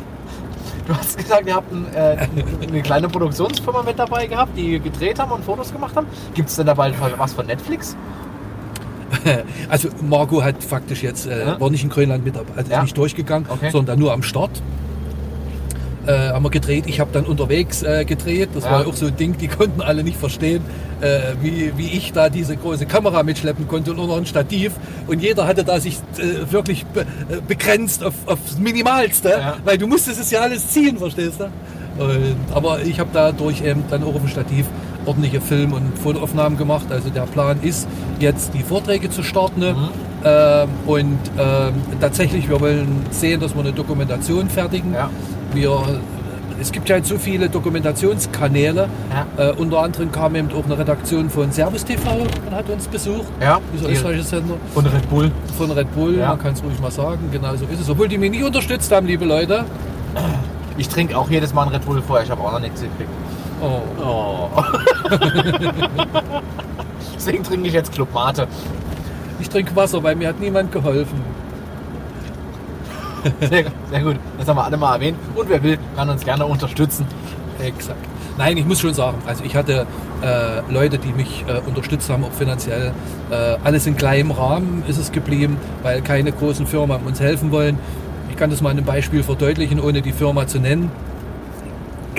Du hast gesagt, ihr habt ein, äh, eine kleine Produktionsfirma mit dabei gehabt, die gedreht haben und Fotos gemacht haben. Gibt es denn da bald was von Netflix? Also Marco hat faktisch jetzt, äh, Ja. war nicht in Grönland mit dabei, also Ja. ist nicht durchgegangen, Okay. sondern nur am Start. Äh, haben wir gedreht. Ich habe dann unterwegs äh, gedreht. Das Ja. war auch so ein Ding, die konnten alle nicht verstehen, äh, wie, wie ich da diese große Kamera mitschleppen konnte und auch noch ein Stativ. Und jeder hatte da sich äh, wirklich be äh, begrenzt auf, aufs Minimalste, Ja. weil du musstest es ja alles ziehen, verstehst du? Und, aber ich habe dadurch eben dann auch auf dem Stativ ordentliche Film- und Fotoaufnahmen gemacht. Also der Plan ist, jetzt die Vorträge zu starten. Mhm. Ähm, und ähm, tatsächlich, wir wollen sehen, dass wir eine Dokumentation fertigen. Ja. Wir, es gibt ja jetzt so viele Dokumentationskanäle. Ja. Äh, unter anderem kam eben auch eine Redaktion von Servus TV und hat uns besucht. Ja. Dieser Die- österreichische Sender Und Red Bull. von Red Bull, Ja. man kann es ruhig mal sagen, genau so ist es. Obwohl die mich nicht unterstützt haben, liebe Leute. Ich trinke auch jedes Mal einen Red Bull vorher. Ich habe auch noch nichts gekriegt. Oh. Oh. Deswegen trinke ich jetzt Club Mate. Ich trinke Wasser, weil mir hat niemand geholfen. Sehr, sehr gut. Das haben wir alle mal erwähnt. Und wer will, kann uns gerne unterstützen. Exakt. Nein, ich muss schon sagen, also ich hatte äh, Leute, die mich äh, unterstützt haben, auch finanziell. Äh, alles in kleinem Rahmen ist es geblieben, weil keine großen Firmen uns helfen wollen. Ich kann das mal an einem Beispiel verdeutlichen, ohne die Firma zu nennen.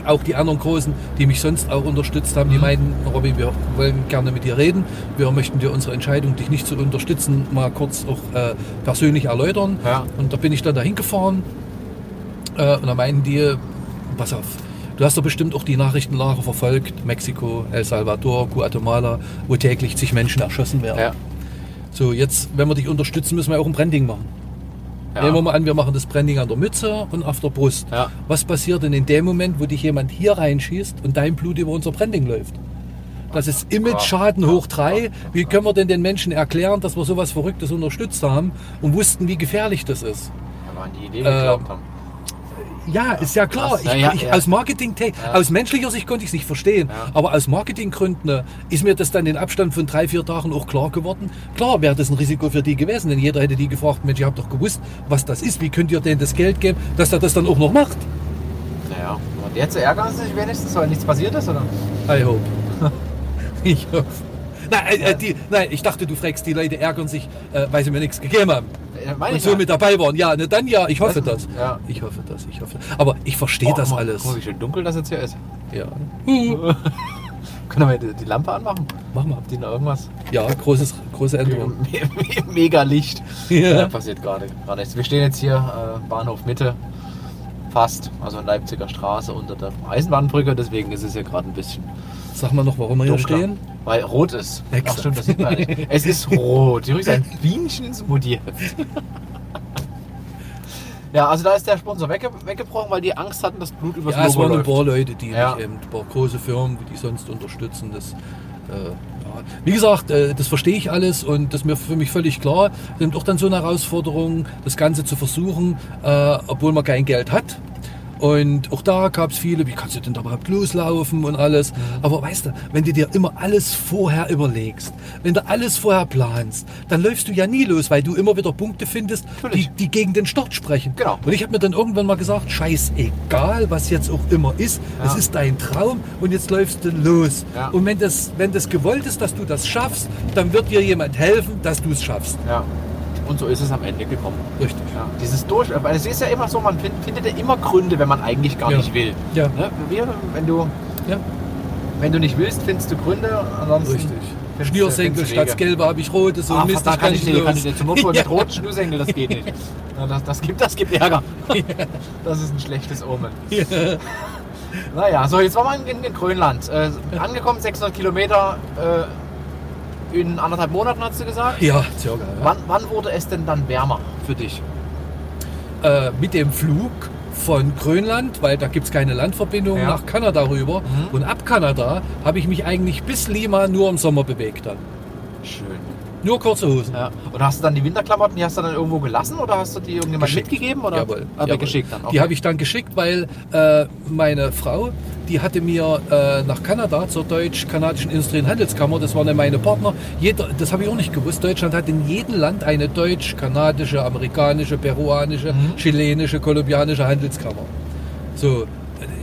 Auch die anderen Großen, die mich sonst auch unterstützt haben, die Mhm. meinten, Robby, wir wollen gerne mit dir reden. Wir möchten dir unsere Entscheidung, dich nicht zu unterstützen, mal kurz auch äh, persönlich erläutern. Ja. Und da bin ich dann dahin gefahren. Äh, und da meinten die, pass auf, du hast doch bestimmt auch die Nachrichtenlage verfolgt. Mexiko, El Salvador, Guatemala, wo täglich zig Menschen erschossen werden. Ja. So, jetzt, wenn wir dich unterstützen, müssen wir auch ein Branding machen. Ja. Nehmen wir mal an, wir machen das Branding an der Mütze und auf der Brust. Ja. Was passiert denn in dem Moment, wo dich jemand hier reinschießt und dein Blut über unser Branding läuft? Das ist Image-Schaden hoch drei. Wie können wir denn den Menschen erklären, dass wir sowas Verrücktes unterstützt haben und wussten, wie gefährlich das ist? Ja, waren die Idee geglaubt haben. Ja, ist ja klar. Krass. Ich, Ja, ich, ja. Aus Marketing, Ja. aus menschlicher Sicht konnte ich es nicht verstehen. Aber aus Marketinggründen äh, ist mir das dann in Abstand von drei, vier Tagen auch klar geworden. Klar wäre das ein Risiko für die gewesen, denn jeder hätte die gefragt, Mensch, ihr habt doch gewusst, was das ist. Wie könnt ihr denn das Geld geben, dass er das dann auch noch macht? Naja. Und jetzt ärgern sie sich wenigstens, weil nichts passiert ist, oder? I hope. ich hoffe. Nein, äh, äh, die, nein, ich dachte, du fragst, die Leute ärgern sich, äh, weil sie mir nichts gegeben haben. Meine Und so ja. mit dabei waren. Ja, ne, dann ja, ich hoffe Das- das. ja. Ich hoffe das, ich hoffe. Aber ich verstehe Oh, das mal, alles. Guck mal, wie schön dunkel das jetzt hier ist. Ja. Können wir die, die Lampe anmachen? Mach mal. Habt ihr noch irgendwas? Ja, großes, große Änderung. Mega Licht. Ja. Da passiert gerade gar nichts. Wir stehen jetzt hier, äh, Bahnhof Mitte, fast, also Leipziger Straße unter der Eisenbahnbrücke, deswegen ist es hier gerade ein bisschen Sag mal noch, warum wir hier dunkler. stehen. Weil rot ist. Ach stimmt, das sieht man nicht. Es ist rot. Übrigens ein Bienchen-Smoothie. Ja, also da ist der Sponsor wegge weggebrochen, weil die Angst hatten, dass Blut übers Ja, es Logo waren ein paar Leute, die Ja. mich eben, ein paar große Firmen, die sonst unterstützen. Das, äh. Wie gesagt, äh, das verstehe ich alles und das ist mir für mich völlig klar. Es ist auch dann so eine Herausforderung, das Ganze zu versuchen, äh, obwohl man kein Geld hat. Und auch da gab es viele, wie kannst du denn da überhaupt loslaufen und alles. Mhm. Aber weißt du, wenn du dir immer alles vorher überlegst, wenn du alles vorher planst, dann läufst du ja nie los, weil du immer wieder Punkte findest, die, die gegen den Start sprechen. Genau. Und ich habe mir dann irgendwann mal gesagt, scheißegal, was jetzt auch immer ist, es Ja. ist dein Traum und jetzt läufst du los. Ja. Und wenn das, wenn das gewollt ist, dass du das schaffst, dann wird dir jemand helfen, dass du es schaffst. Ja. Und so ist es am Ende gekommen. Richtig. Ja. Dieses Durch, weil es ist ja immer so, man find, findet ja immer Gründe, wenn man eigentlich gar Ja. nicht will. Ja. Ne? Wir, wenn du, Ja, wenn du nicht willst, findest du Gründe. Ansonsten richtig. Schnürsenkel statt Wege. gelbe habe ich rote, so Ah, Mist, da kann ich nicht, kann ich nicht. Zum Notfall Ja. mit roten Schnürsenkel, das geht nicht. Das, das, gibt, das gibt Ärger. Das ist ein schlechtes Omen. Ja. Naja, so jetzt waren wir in, in Grönland. Äh, angekommen, 600 Kilometer äh, in anderthalb Monaten, hast du gesagt. Ja, circa. Ja. Wann, wann wurde es denn dann wärmer für dich? Äh, mit dem Flug von Grönland, weil da gibt es keine Landverbindung, Ja. nach Kanada rüber. Mhm. Und ab Kanada habe ich mich eigentlich bis Lima nur im Sommer bewegt dann. Schön. Nur kurze Hosen. Ja. Und hast du dann die Winterklamotten, die hast du dann irgendwo gelassen oder hast du die irgendjemand Geschickt. mitgegeben? Oder? Jawohl. Aber jawohl. geschickt dann. Die habe ich dann geschickt, weil äh, meine Frau, die hatte mir äh, nach Kanada zur deutsch-kanadischen Industrie- und Handelskammer, das waren ja meine Partner, jeder, das habe ich auch nicht gewusst, Deutschland hat in jedem Land eine deutsch-kanadische, amerikanische, peruanische, Mhm. chilenische, kolumbianische Handelskammer. So, äh,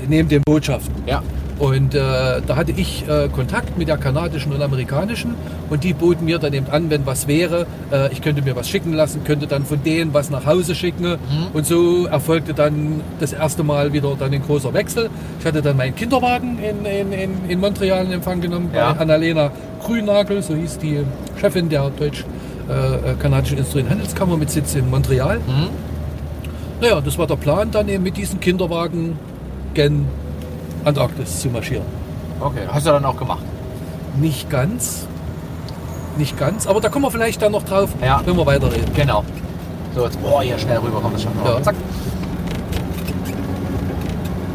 neben den Botschaften. Ja. Und äh, da hatte ich äh, Kontakt mit der kanadischen und amerikanischen und die boten mir dann eben an, wenn was wäre, äh, ich könnte mir was schicken lassen, könnte dann von denen was nach Hause schicken und so erfolgte dann das erste Mal wieder dann ein großer Wechsel. Ich hatte dann meinen Kinderwagen in, in, in, in Montreal in Empfang genommen Ja. bei Annalena Grünagel, so hieß die Chefin der deutsch-kanadischen Industrie- und Handelskammer mit Sitz in Montreal. Mhm. Naja, das war der Plan, dann eben mit diesem Kinderwagen gen Antarktis zu marschieren. Okay, hast du dann auch gemacht. Nicht ganz. Nicht ganz, aber da kommen wir vielleicht dann noch drauf, Ja. wenn wir weiterreden. Genau. So, jetzt, boah, hier schnell rüber kommt das schon. Ja. Zack.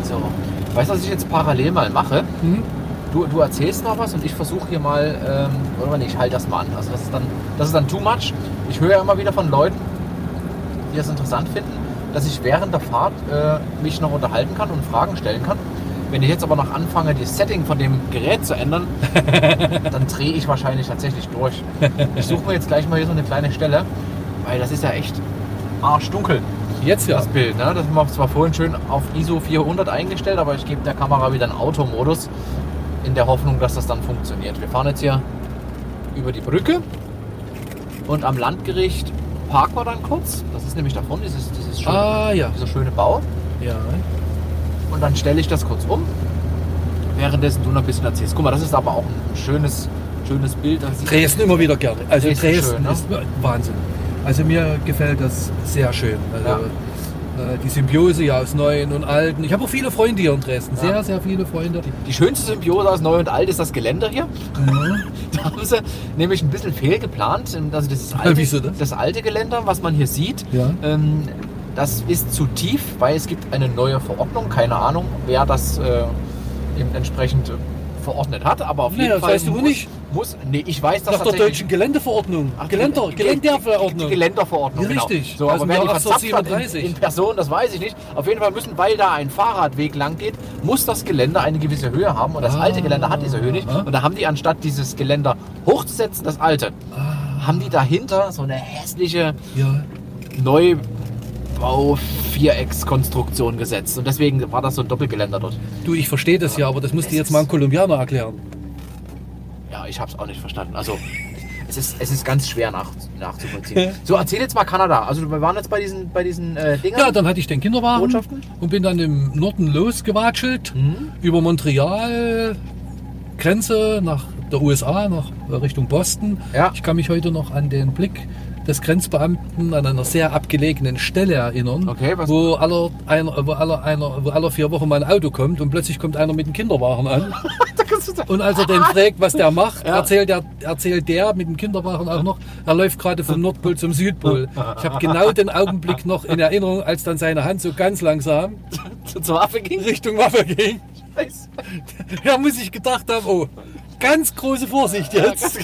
So. Weißt du, was ich jetzt parallel mal mache? Mhm. Du, du erzählst noch was und ich versuche hier mal, ähm, oder nee, ich halte das mal an. Also das ist dann, das ist dann too much. Ich höre ja immer wieder von Leuten, die das interessant finden, dass ich während der Fahrt äh, mich noch unterhalten kann und Fragen stellen kann. Wenn ich jetzt aber noch anfange, das Setting von dem Gerät zu ändern, dann drehe ich wahrscheinlich tatsächlich durch. Ich suche mir jetzt gleich mal hier so eine kleine Stelle, weil das ist ja echt arschdunkel, Jetzt ja. das Bild. Ne? Das haben wir zwar vorhin schön auf ISO 400 eingestellt, aber ich gebe der Kamera wieder einen Automodus in der Hoffnung, dass das dann funktioniert. Wir fahren jetzt hier über die Brücke und am Landgericht parken wir dann kurz. Das ist nämlich davon, dieses, dieses schöne, Ah ja. dieser schöne Bau. Ja. Und dann stelle ich das kurz um. Währenddessen du noch ein bisschen erzählst. Guck mal, das ist aber auch ein schönes, schönes Bild. Dresden immer wieder gerne. Also Dresden Dresden, schön, ne? ist Wahnsinn. Also mir gefällt das sehr schön. Also, Ja. äh, Die Symbiose ja aus Neuen und Alten. Ich habe auch viele Freunde hier in Dresden. Sehr, Ja. sehr viele Freunde. Die schönste Symbiose aus Neu und Alt ist das Geländer hier. Mhm. Da haben sie nämlich ein bisschen fehlgeplant. Also das, alte, das? das alte Geländer, was man hier sieht, Ja. ähm, das ist zu tief, weil es gibt eine neue Verordnung. Keine Ahnung, wer das äh, eben entsprechend äh, verordnet hat. Aber auf Nee, jeden das Fall weißt du muss, nicht. muss. Nee, ich weiß das Nach der deutschen Geländeverordnung. Ach, Geländer, die- Geländerverordnung. Die Geländerverordnung, Ja, genau. richtig. So, aber Aus dem wer die verzapft hat in, 1837. in Person, das weiß ich nicht. Auf jeden Fall müssen, weil da ein Fahrradweg lang geht, muss das Geländer eine gewisse Höhe haben. Und das Ah. alte Geländer hat diese Höhe nicht. Aha. Und da haben die anstatt dieses Geländer hochzusetzen, das alte, Ah, haben die dahinter so eine hässliche ja. Neubau-Viereckskonstruktion gesetzt. Und deswegen war das so ein Doppelgeländer dort. Du, ich verstehe das ja, aber das musst du jetzt mal einem Kolumbianer erklären. Ja, ich habe es auch nicht verstanden. Also, es ist, es ist ganz schwer nach, nachzuvollziehen. So, erzähl jetzt mal Kanada. Also, wir waren jetzt bei diesen, bei diesen äh, Dingern. Ja, dann hatte ich den Kinderwagen Botschaften? und bin dann im Norden losgewatschelt, Mhm. über Montreal, Grenze nach der USA, nach äh, Richtung Boston. Ja. Ich kann mich heute noch an den Blick des Grenzbeamten an einer sehr abgelegenen Stelle erinnern, Okay, wo, aller, einer, wo, aller, einer, wo alle vier Wochen mal ein Auto kommt und plötzlich kommt einer mit einem Kinderwagen an. Und als er den fragt, was der macht, Ja. erzählt, der, erzählt der mit dem Kinderwagen auch noch, er läuft gerade vom Nordpol zum Südpol. Ich habe genau den Augenblick noch in Erinnerung, als dann seine Hand so ganz langsam zur Waffe ging. Richtung Waffe ging. Scheiße. Da muss ich gedacht haben, oh, ganz große Vorsicht jetzt.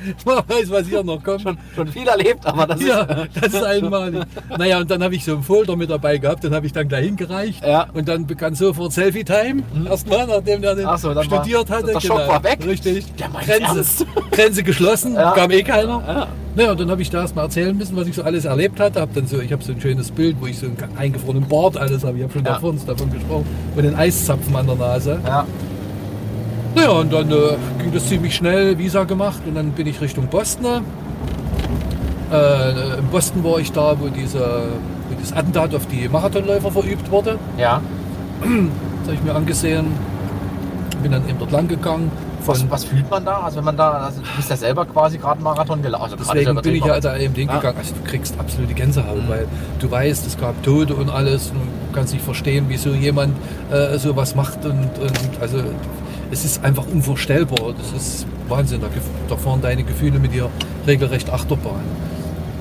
Man weiß, was hier noch kommt. Schon, schon viel erlebt, aber das Ja, ist. das ist einmalig. Naja, und dann habe ich so einen Folder mit dabei gehabt, den habe ich dann gleich hingereicht. Ja. Und dann begann sofort Selfie-Time. Erstmal, nachdem der den so, dann war- studiert hatte. genau. der Schock war weg. Richtig. Meint's Grenze. Grenze geschlossen, Ja. kam eh keiner. Ja. Naja, und dann habe ich da erstmal erzählen müssen, was ich so alles erlebt hatte. Hab dann so, ich habe so ein schönes Bild, wo ich so einen eingefrorenen Bart alles habe. Ich habe schon Ja. davon, davon gesprochen. Und den Eiszapfen an der Nase. Ja. Naja, und dann äh, ging das ziemlich schnell, Visa gemacht und dann bin ich Richtung Boston. Äh, in Boston war ich da, wo, diese, wo dieses Attentat auf die Marathonläufer verübt wurde. ja. Das habe ich mir angesehen. Bin dann eben dort lang gegangen. Was, was fühlt man da? Also, wenn man da. Also, du bist ja selber quasi gerade Marathon gelaufen. Also, deswegen bin ich ja da eben hingegangen. Also du kriegst absolute Gänsehaut, weil du weißt, es gab Tote und alles. Und du kannst nicht verstehen, wieso jemand äh, sowas macht. Und, und also es ist einfach unvorstellbar. Das ist Wahnsinn. Da, da fahren deine Gefühle mit dir regelrecht Achterbahn.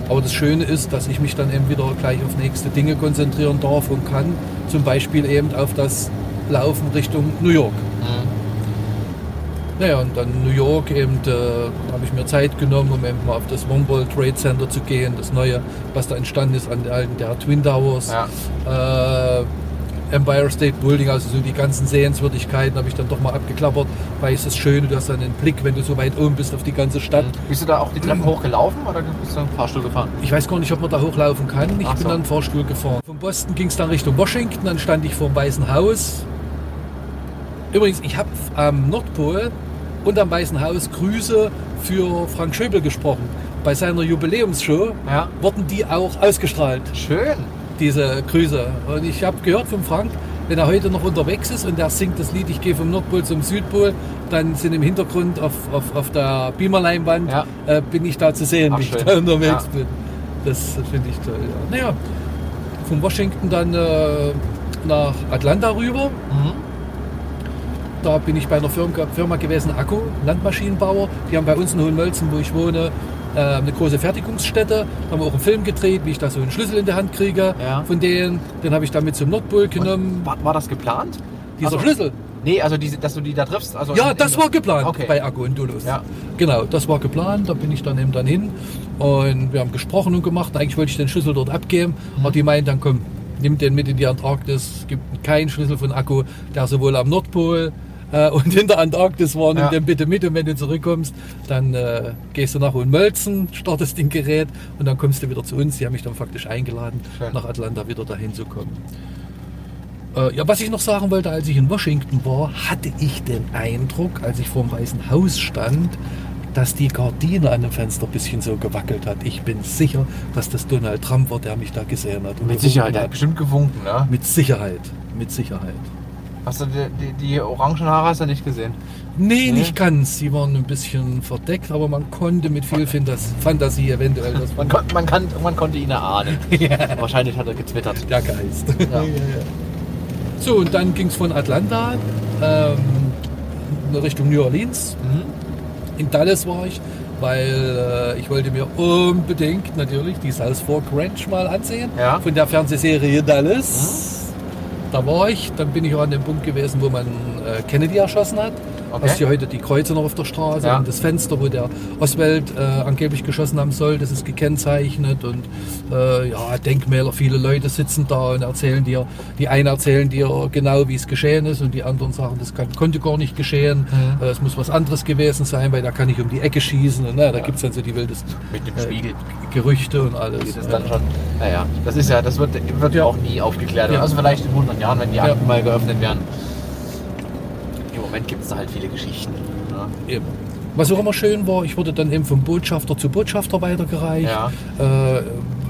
Aber das Schöne ist, dass ich mich dann eben wieder gleich auf nächste Dinge konzentrieren darf und kann. Zum Beispiel eben auf das Laufen Richtung New York. Mhm. Naja, und dann New York eben äh, habe ich mir Zeit genommen, um eben mal auf das One World Trade Center zu gehen, das neue, was da entstanden ist an der alten der Twin Towers. Ja. Äh, Empire State Building, also so die ganzen Sehenswürdigkeiten habe ich dann doch mal abgeklappert, weil es ist schön, du hast dann einen Blick, wenn du so weit oben bist auf die ganze Stadt. Bist du da auch die Treppen hochgelaufen oder bist du einen Fahrstuhl gefahren? Ich weiß gar nicht, ob man da hochlaufen kann. Ich Ach bin so. dann Fahrstuhl gefahren. Von Boston ging es dann Richtung Washington, dann stand ich vor dem Weißen Haus. Übrigens, ich habe am Nordpol und am Weißen Haus Grüße für Frank Schöbel gesprochen. Bei seiner Jubiläumsshow Ja. wurden die auch ausgestrahlt, Schön. Diese Grüße. Und ich habe gehört von Frank, wenn er heute noch unterwegs ist und er singt das Lied Ich gehe vom Nordpol zum Südpol, dann sind im Hintergrund auf, auf, auf der Beamerleinwand Ja. äh, bin ich da zu sehen, Ach, wie ich da unterwegs Ja. bin. Das finde ich toll. Ja. Naja, von Washington dann äh, nach Atlanta rüber. Mhm. Da bin ich bei einer Firma, Firma gewesen, Akku, Landmaschinenbauer. Die haben bei uns in Hohenmölzen, wo ich wohne, äh, eine große Fertigungsstätte. Da haben wir auch einen Film gedreht, wie ich da so einen Schlüssel in der Hand kriege Ja. von denen. Den habe ich dann mit zum Nordpol genommen. War, war das geplant? Dieser Also- Schlüssel. Nee, also diese, dass du die da triffst. Also Ja, in- das in- war geplant Okay. bei Akku in Dulus. Ja. Genau, das war geplant. Da bin ich dann eben dann hin und wir haben gesprochen und gemacht. Eigentlich wollte ich den Schlüssel dort abgeben, Mhm. aber die meinen dann komm, nimm den mit in die Antarktis. Es gibt keinen Schlüssel von Akku, der sowohl am Nordpol äh, und in der Antarktis war. Nimm Ja. den bitte mit und wenn du zurückkommst, dann äh, gehst du nach Hohenmölzen, startest den Gerät und dann kommst du wieder zu uns. Die haben mich dann faktisch eingeladen, Schön. nach Atlanta wieder dahin zu kommen. Äh, ja, was ich noch sagen wollte, als ich in Washington war, hatte ich den Eindruck, als ich vor dem Weißen Haus stand, dass die Gardine an dem Fenster ein bisschen so gewackelt hat. Ich bin sicher, dass das Donald Trump war, der mich da gesehen hat. Und Mit Sicherheit, hat bestimmt gewunken, ne? Mit Sicherheit, mit Sicherheit. Hast du die, die, die orangen Haare hast du nicht gesehen? Nee, Nee? nicht ganz. Sie waren ein bisschen verdeckt, aber man konnte mit viel Fantas- Fantasie eventuell das Man, kon, man, kann, man konnte ihn erahnen. Wahrscheinlich hat er getwittert. der Geist. Ja. So, und dann ging es von Atlanta ähm, Richtung New Orleans. Mhm. In Dallas war ich, weil äh, ich wollte mir unbedingt natürlich die Fork Ranch mal ansehen. Ja. Von der Fernsehserie Dallas. Da war ich, dann bin ich auch an dem Punkt gewesen, wo man äh, Kennedy erschossen hat. Okay. Hast du heute die Kreuze noch auf der Straße Ja. und das Fenster, wo der Oswald äh, angeblich geschossen haben soll, das ist gekennzeichnet und äh, ja, Denkmäler, viele Leute sitzen da und erzählen dir, die einen erzählen dir genau, wie es geschehen ist und die anderen sagen, das kann, konnte gar nicht geschehen, Mhm. äh, es muss was anderes gewesen sein, weil da kann ich um die Ecke schießen und na, da gibt es dann so die wildesten äh. Gerüchte und alles. Das ja. dann schon, naja, das ist ja, das wird, wird ja auch nie aufgeklärt. Ja. Also vielleicht in 100 Jahren, wenn die Ja. Akten mal geöffnet werden. Im Moment gibt es da halt viele Geschichten. Ne? Eben. Was auch immer schön war, ich wurde dann eben vom Botschafter zu Botschafter weitergereicht. Ja. Äh,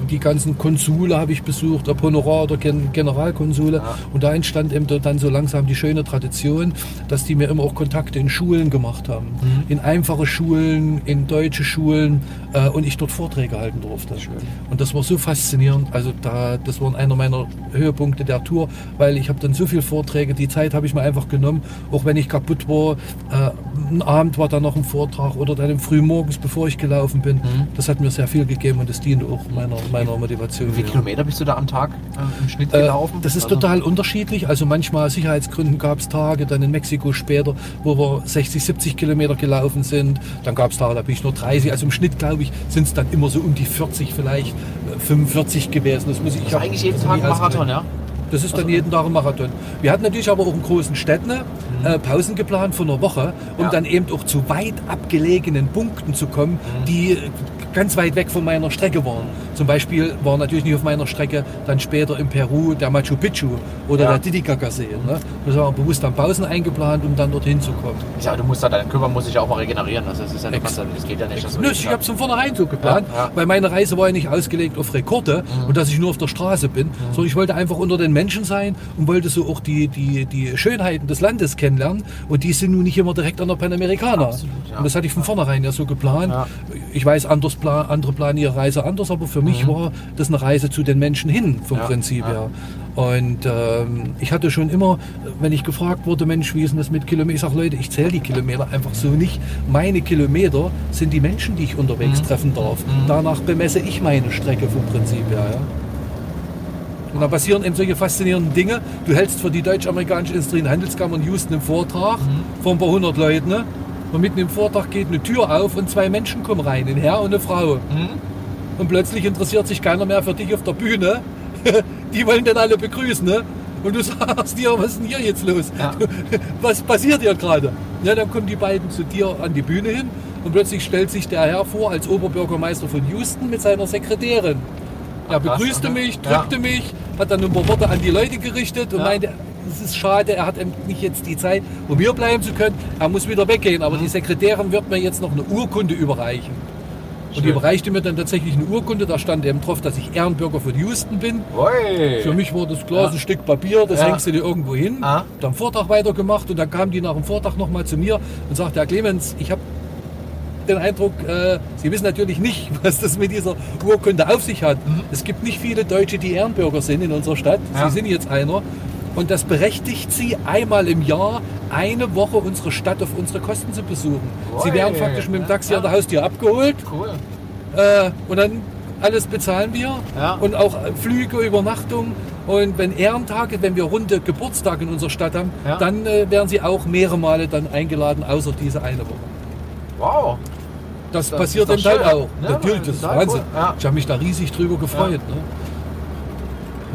die ganzen Konsule habe ich besucht, ob Honorar- oder Gen Generalkonsule. Ja. Und da entstand eben dann so langsam die schöne Tradition, dass die mir immer auch Kontakte in Schulen gemacht haben. Mhm. In einfache Schulen, in deutsche Schulen äh, und ich dort Vorträge halten durfte. Und das war so faszinierend. Also da, das war einer meiner Höhepunkte der Tour, weil ich habe dann so viele Vorträge, die Zeit habe ich mir einfach genommen, auch wenn ich kaputt war. Äh, ein Abend war dann noch ein Vortrag oder dann im Frühmorgens, bevor ich gelaufen bin. Das hat mir sehr viel gegeben und das dient auch meiner, meiner Motivation. Wie viele ja. Kilometer bist du da am Tag äh, im Schnitt Äh, gelaufen? Das ist Also- total unterschiedlich. Also manchmal aus Sicherheitsgründen gab es Tage, dann in Mexiko später, wo wir 60, 70 Kilometer gelaufen sind. Dann gab es Tage, da bin ich nur 30. Also im Schnitt, glaube ich, sind es dann immer so um die 40 vielleicht, äh, 45 gewesen. Das muss ich, ist hab eigentlich jeden das Tag Marathon, ja? Das ist dann jeden Tag ein Marathon. Wir hatten natürlich aber auch in großen Städten äh, Pausen geplant von einer Woche, um Mhm. Ja. dann eben auch zu weit abgelegenen Punkten zu kommen, Mhm. die ganz weit weg von meiner Strecke waren. Zum Beispiel war natürlich nicht auf meiner Strecke dann später in Peru der Machu Picchu oder Ja. der Titicaca-See. Ne? Das war bewusst dann Pausen eingeplant, um dann dorthin zu kommen. Ja, du musst da, dein Körper muss sich auch mal regenerieren. Also das ist ja, kannst, ja- das geht ja nicht. dass du Nö, ich habe es von vornherein so geplant, Ja, ja. weil meine Reise war ja nicht ausgelegt auf Rekorde und dass ich nur auf der Straße bin, sondern ich wollte einfach unter den Menschen sein und wollte so auch die, die, die Schönheiten des Landes kennenlernen und die sind nun nicht immer direkt an der Panamericana. Absolut, ja. Und das hatte ich von vornherein ja so geplant. Ich weiß, anders plan, andere planen ihre Reise anders, aber für mich war das eine Reise zu den Menschen hin, vom Mhm. Ja, Prinzip ja. her. Und ähm, ich hatte schon immer, wenn ich gefragt wurde, Mensch, wie ist denn das mit Kilometern? Ich sage, Leute, ich zähle die Kilometer einfach so nicht. Meine Kilometer sind die Menschen, die ich unterwegs treffen darf. Danach bemesse ich meine Strecke vom Prinzip her. Ja. Und dann passieren eben solche faszinierenden Dinge. Du hältst für die deutsch-amerikanische Industrie- und Handelskammer in Houston einen Vortrag vor ein paar hundert Leuten. Ne? Und mitten im Vortrag geht eine Tür auf und zwei Menschen kommen rein, ein Herr und eine Frau. Mhm. Und plötzlich interessiert sich keiner mehr für dich auf der Bühne. Die wollen dann alle begrüßen, ne? Und du sagst dir, was ist denn hier jetzt los? Ja. Was passiert hier gerade? Ja, dann kommen die beiden zu dir an die Bühne hin und plötzlich stellt sich der Herr vor als Oberbürgermeister von Houston mit seiner Sekretärin. Er begrüßte okay. mich, Ja. drückte mich, hat dann ein paar Worte an die Leute gerichtet und Ja. meinte, es ist schade, er hat nicht jetzt die Zeit, um hier bleiben zu können. Er muss wieder weggehen, Mhm. aber die Sekretärin wird mir jetzt noch eine Urkunde überreichen. Und die Schön. überreichte mir dann tatsächlich eine Urkunde, da stand eben drauf, dass ich Ehrenbürger von Houston bin. Oi. Für mich war das klar, so ein Stück Papier, das Ja. hängst du dir irgendwo hin. Ah. Dann Vortrag weitergemacht und dann kam die nach dem Vortrag nochmal zu mir und sagte, Herr Clemens, ich habe den Eindruck, äh, Sie wissen natürlich nicht, was das mit dieser Urkunde auf sich hat. Es gibt nicht viele Deutsche, die Ehrenbürger sind in unserer Stadt. Ja. Sie sind jetzt einer. Und das berechtigt Sie, einmal im Jahr eine Woche unsere Stadt auf unsere Kosten zu besuchen. Sie Ui. werden faktisch mit dem Taxi Ja. an der Haustür abgeholt Cool. äh, und dann alles bezahlen wir. Ja. Und auch Flüge, Übernachtung. Und wenn Ehrentage, wenn wir runde Geburtstage in unserer Stadt haben, Ja. dann äh, werden sie auch mehrere Male dann eingeladen, außer diese eine Woche. Wow. Das, Das passiert im doch Teil auch. Ja, Natürlich, das ist Wahnsinn. cool. Ich habe mich da riesig drüber gefreut. Ne?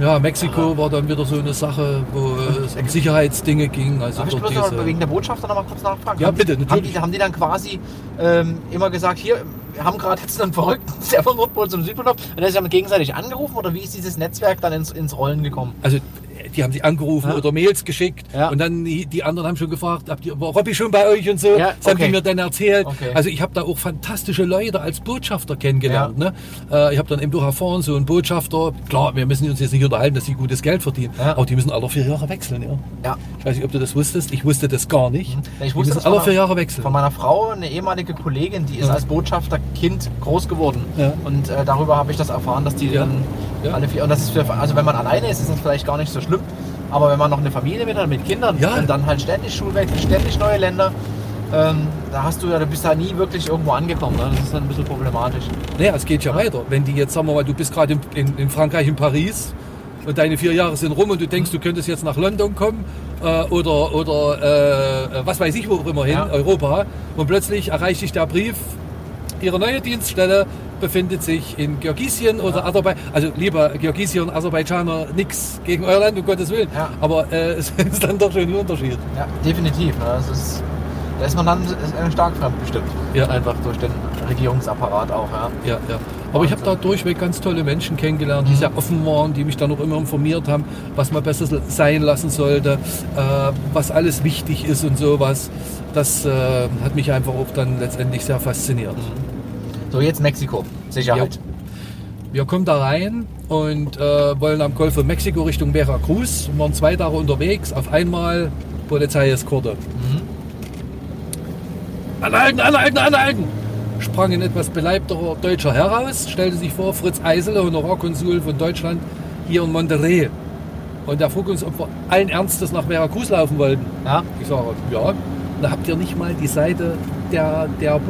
Ja, Mexiko war dann wieder so eine Sache, wo es um Sicherheitsdinge ging. Also Darf ich bloß diese, wegen der Botschafter noch mal kurz nachfragen? Ja, Haben- bitte, Haben natürlich. die, haben die dann quasi ähm, immer gesagt, hier, wir haben gerade jetzt einen Verrückten, der von Nordpol zum Südpol läuft, und der sich dann gegenseitig angerufen oder wie ist dieses Netzwerk dann ins, ins Rollen gekommen? Also die haben sich angerufen Ja. oder Mails geschickt Ja. und dann die, die anderen haben schon gefragt, habt ihr, war Robby schon bei euch und so? Ja, das haben okay. die mir dann erzählt. Okay. Also ich habe da auch fantastische Leute als Botschafter kennengelernt. Ne? Äh, ich habe dann im Durch erfahren, so ein Botschafter, klar, wir müssen uns jetzt nicht unterhalten, dass sie gutes Geld verdienen, Ja. aber die müssen alle vier Jahre wechseln. Ja. Ja. Ich weiß nicht, ob du das wusstest, ich wusste das gar nicht. Mhm. Ich die wusste müssen das alle vier Jahre wechseln. Von meiner Frau, eine ehemalige Kollegin, die ist Ja. als Botschafterkind groß geworden. Ja. Und äh, darüber habe ich das erfahren, dass die Ja. dann Ja. alle vier. Und das ist für, also wenn man alleine ist, ist das vielleicht gar nicht so schlimm. Aber wenn man noch eine Familie mit hat, mit Kindern Ja. und dann halt ständig Schulwechsel, ständig neue Länder, ähm, da hast du ja, du bist da nie wirklich irgendwo angekommen. Ne? Das ist dann ein bisschen problematisch. Naja, es geht ja weiter. Wenn die jetzt, sagen wir mal, du bist gerade in, in, in Frankreich, in Paris und deine vier Jahre sind rum und du denkst, du könntest jetzt nach London kommen äh, oder, oder äh, was weiß ich wo auch immer hin, Ja. Europa, und plötzlich erreicht dich der Brief, ihre neue Dienststelle befindet sich in Kirgisien oder Aserbaidschan. Also lieber Kirgisien und Aserbaidschaner, nix gegen euer Land, um Gottes Willen. Ja. Aber äh, es ist dann doch schon ein Unterschied. Ja, definitiv. Ne? Ist, da ist man dann äh, stark fremdbestimmt. Ja. Einfach durch den Regierungsapparat auch. Ja. Ja, ja. Aber ich habe da Wahnsinn. durchweg ganz tolle Menschen kennengelernt, die Mhm. sehr offen waren, die mich dann auch immer informiert haben, was man besser sein lassen sollte, äh, was alles wichtig ist und sowas. Das äh, hat mich einfach auch dann letztendlich sehr fasziniert. So, jetzt Mexiko. Sicherheit. Wir kommen da rein und äh, wollen am Golf von Mexiko Richtung Veracruz. Wir waren zwei Tage unterwegs. Auf einmal Polizeieskorte. Mhm. Anhalten, anhalten, anhalten! Sprang ein etwas beleibterer deutscher heraus, stellte sich vor, Fritz Eisele, Honorarkonsul von Deutschland hier in Monterrey. Und er frug uns, ob wir allen Ernstes nach Veracruz laufen wollten. Ja. Ich sage, ja. Da habt ihr nicht mal die Seite der, der, äh,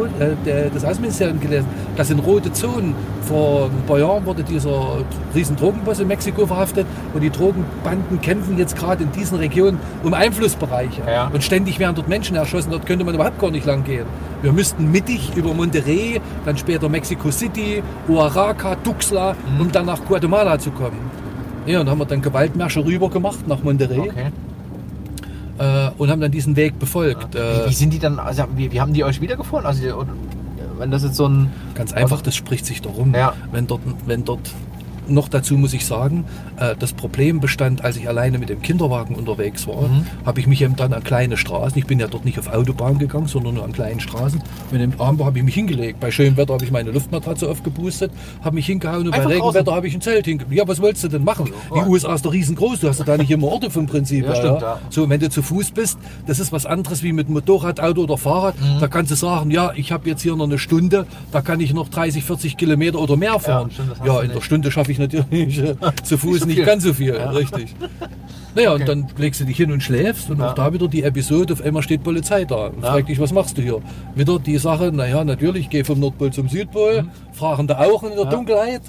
der, des Außenministeriums gelesen. Das sind rote Zonen. Vor ein paar Jahren wurde dieser riesen Drogenboss in Mexiko verhaftet und die Drogenbanden kämpfen jetzt gerade in diesen Regionen um Einflussbereiche. Ja. Und ständig werden dort Menschen erschossen. Dort könnte man überhaupt gar nicht lang gehen. Wir müssten mittig über Monterrey, dann später Mexico City, Oaxaca, Tuxtla, Mhm. um dann nach Guatemala zu kommen. Ja, und haben wir dann Gewaltmärsche rüber gemacht nach Monterrey Okay. Äh, und haben dann diesen Weg befolgt. Wie, Äh, wie sind die dann, also wie, wie haben die euch wiedergefunden? Also, wenn das jetzt so ein. ganz einfach, das spricht sich darum. Ja. Wenn dort, wenn dort noch dazu muss ich sagen, äh, das Problem bestand, als ich alleine mit dem Kinderwagen unterwegs war, Mhm. habe ich mich eben dann an kleine Straßen, ich bin ja dort nicht auf Autobahn gegangen, sondern nur an kleinen Straßen. Mit dem Arm habe ich mich hingelegt. Bei schönem Wetter habe ich meine Luftmatratze aufgeboostet, habe mich hingehauen und Einfach bei Regenwetter habe ich ein Zelt hingelegt. Ja, was wolltest du denn machen? Ja. Die USA ist doch riesengroß, du hast da nicht immer Orte vom Prinzip. Ja, stimmt, ja. So, wenn du zu Fuß bist, das ist was anderes wie mit Motorrad, Auto oder Fahrrad. Mhm. Da kannst du sagen, ja, ich habe jetzt hier noch eine Stunde, da kann ich noch 30, 40 Kilometer oder mehr fahren. stimmt, Ja, in der. Stunde schaffe ich natürlich äh, zu Fuß so nicht ganz so viel, Ja. richtig. Naja, Okay. und dann legst du dich hin und schläfst und Ja. auch da wieder die Episode, auf einmal steht Polizei da und Ja. fragt dich, was machst du hier? Wieder die Sache, naja, natürlich, geh vom Nordpol zum Südpol, fragende Augen in der Mhm. Ja. Dunkelheit,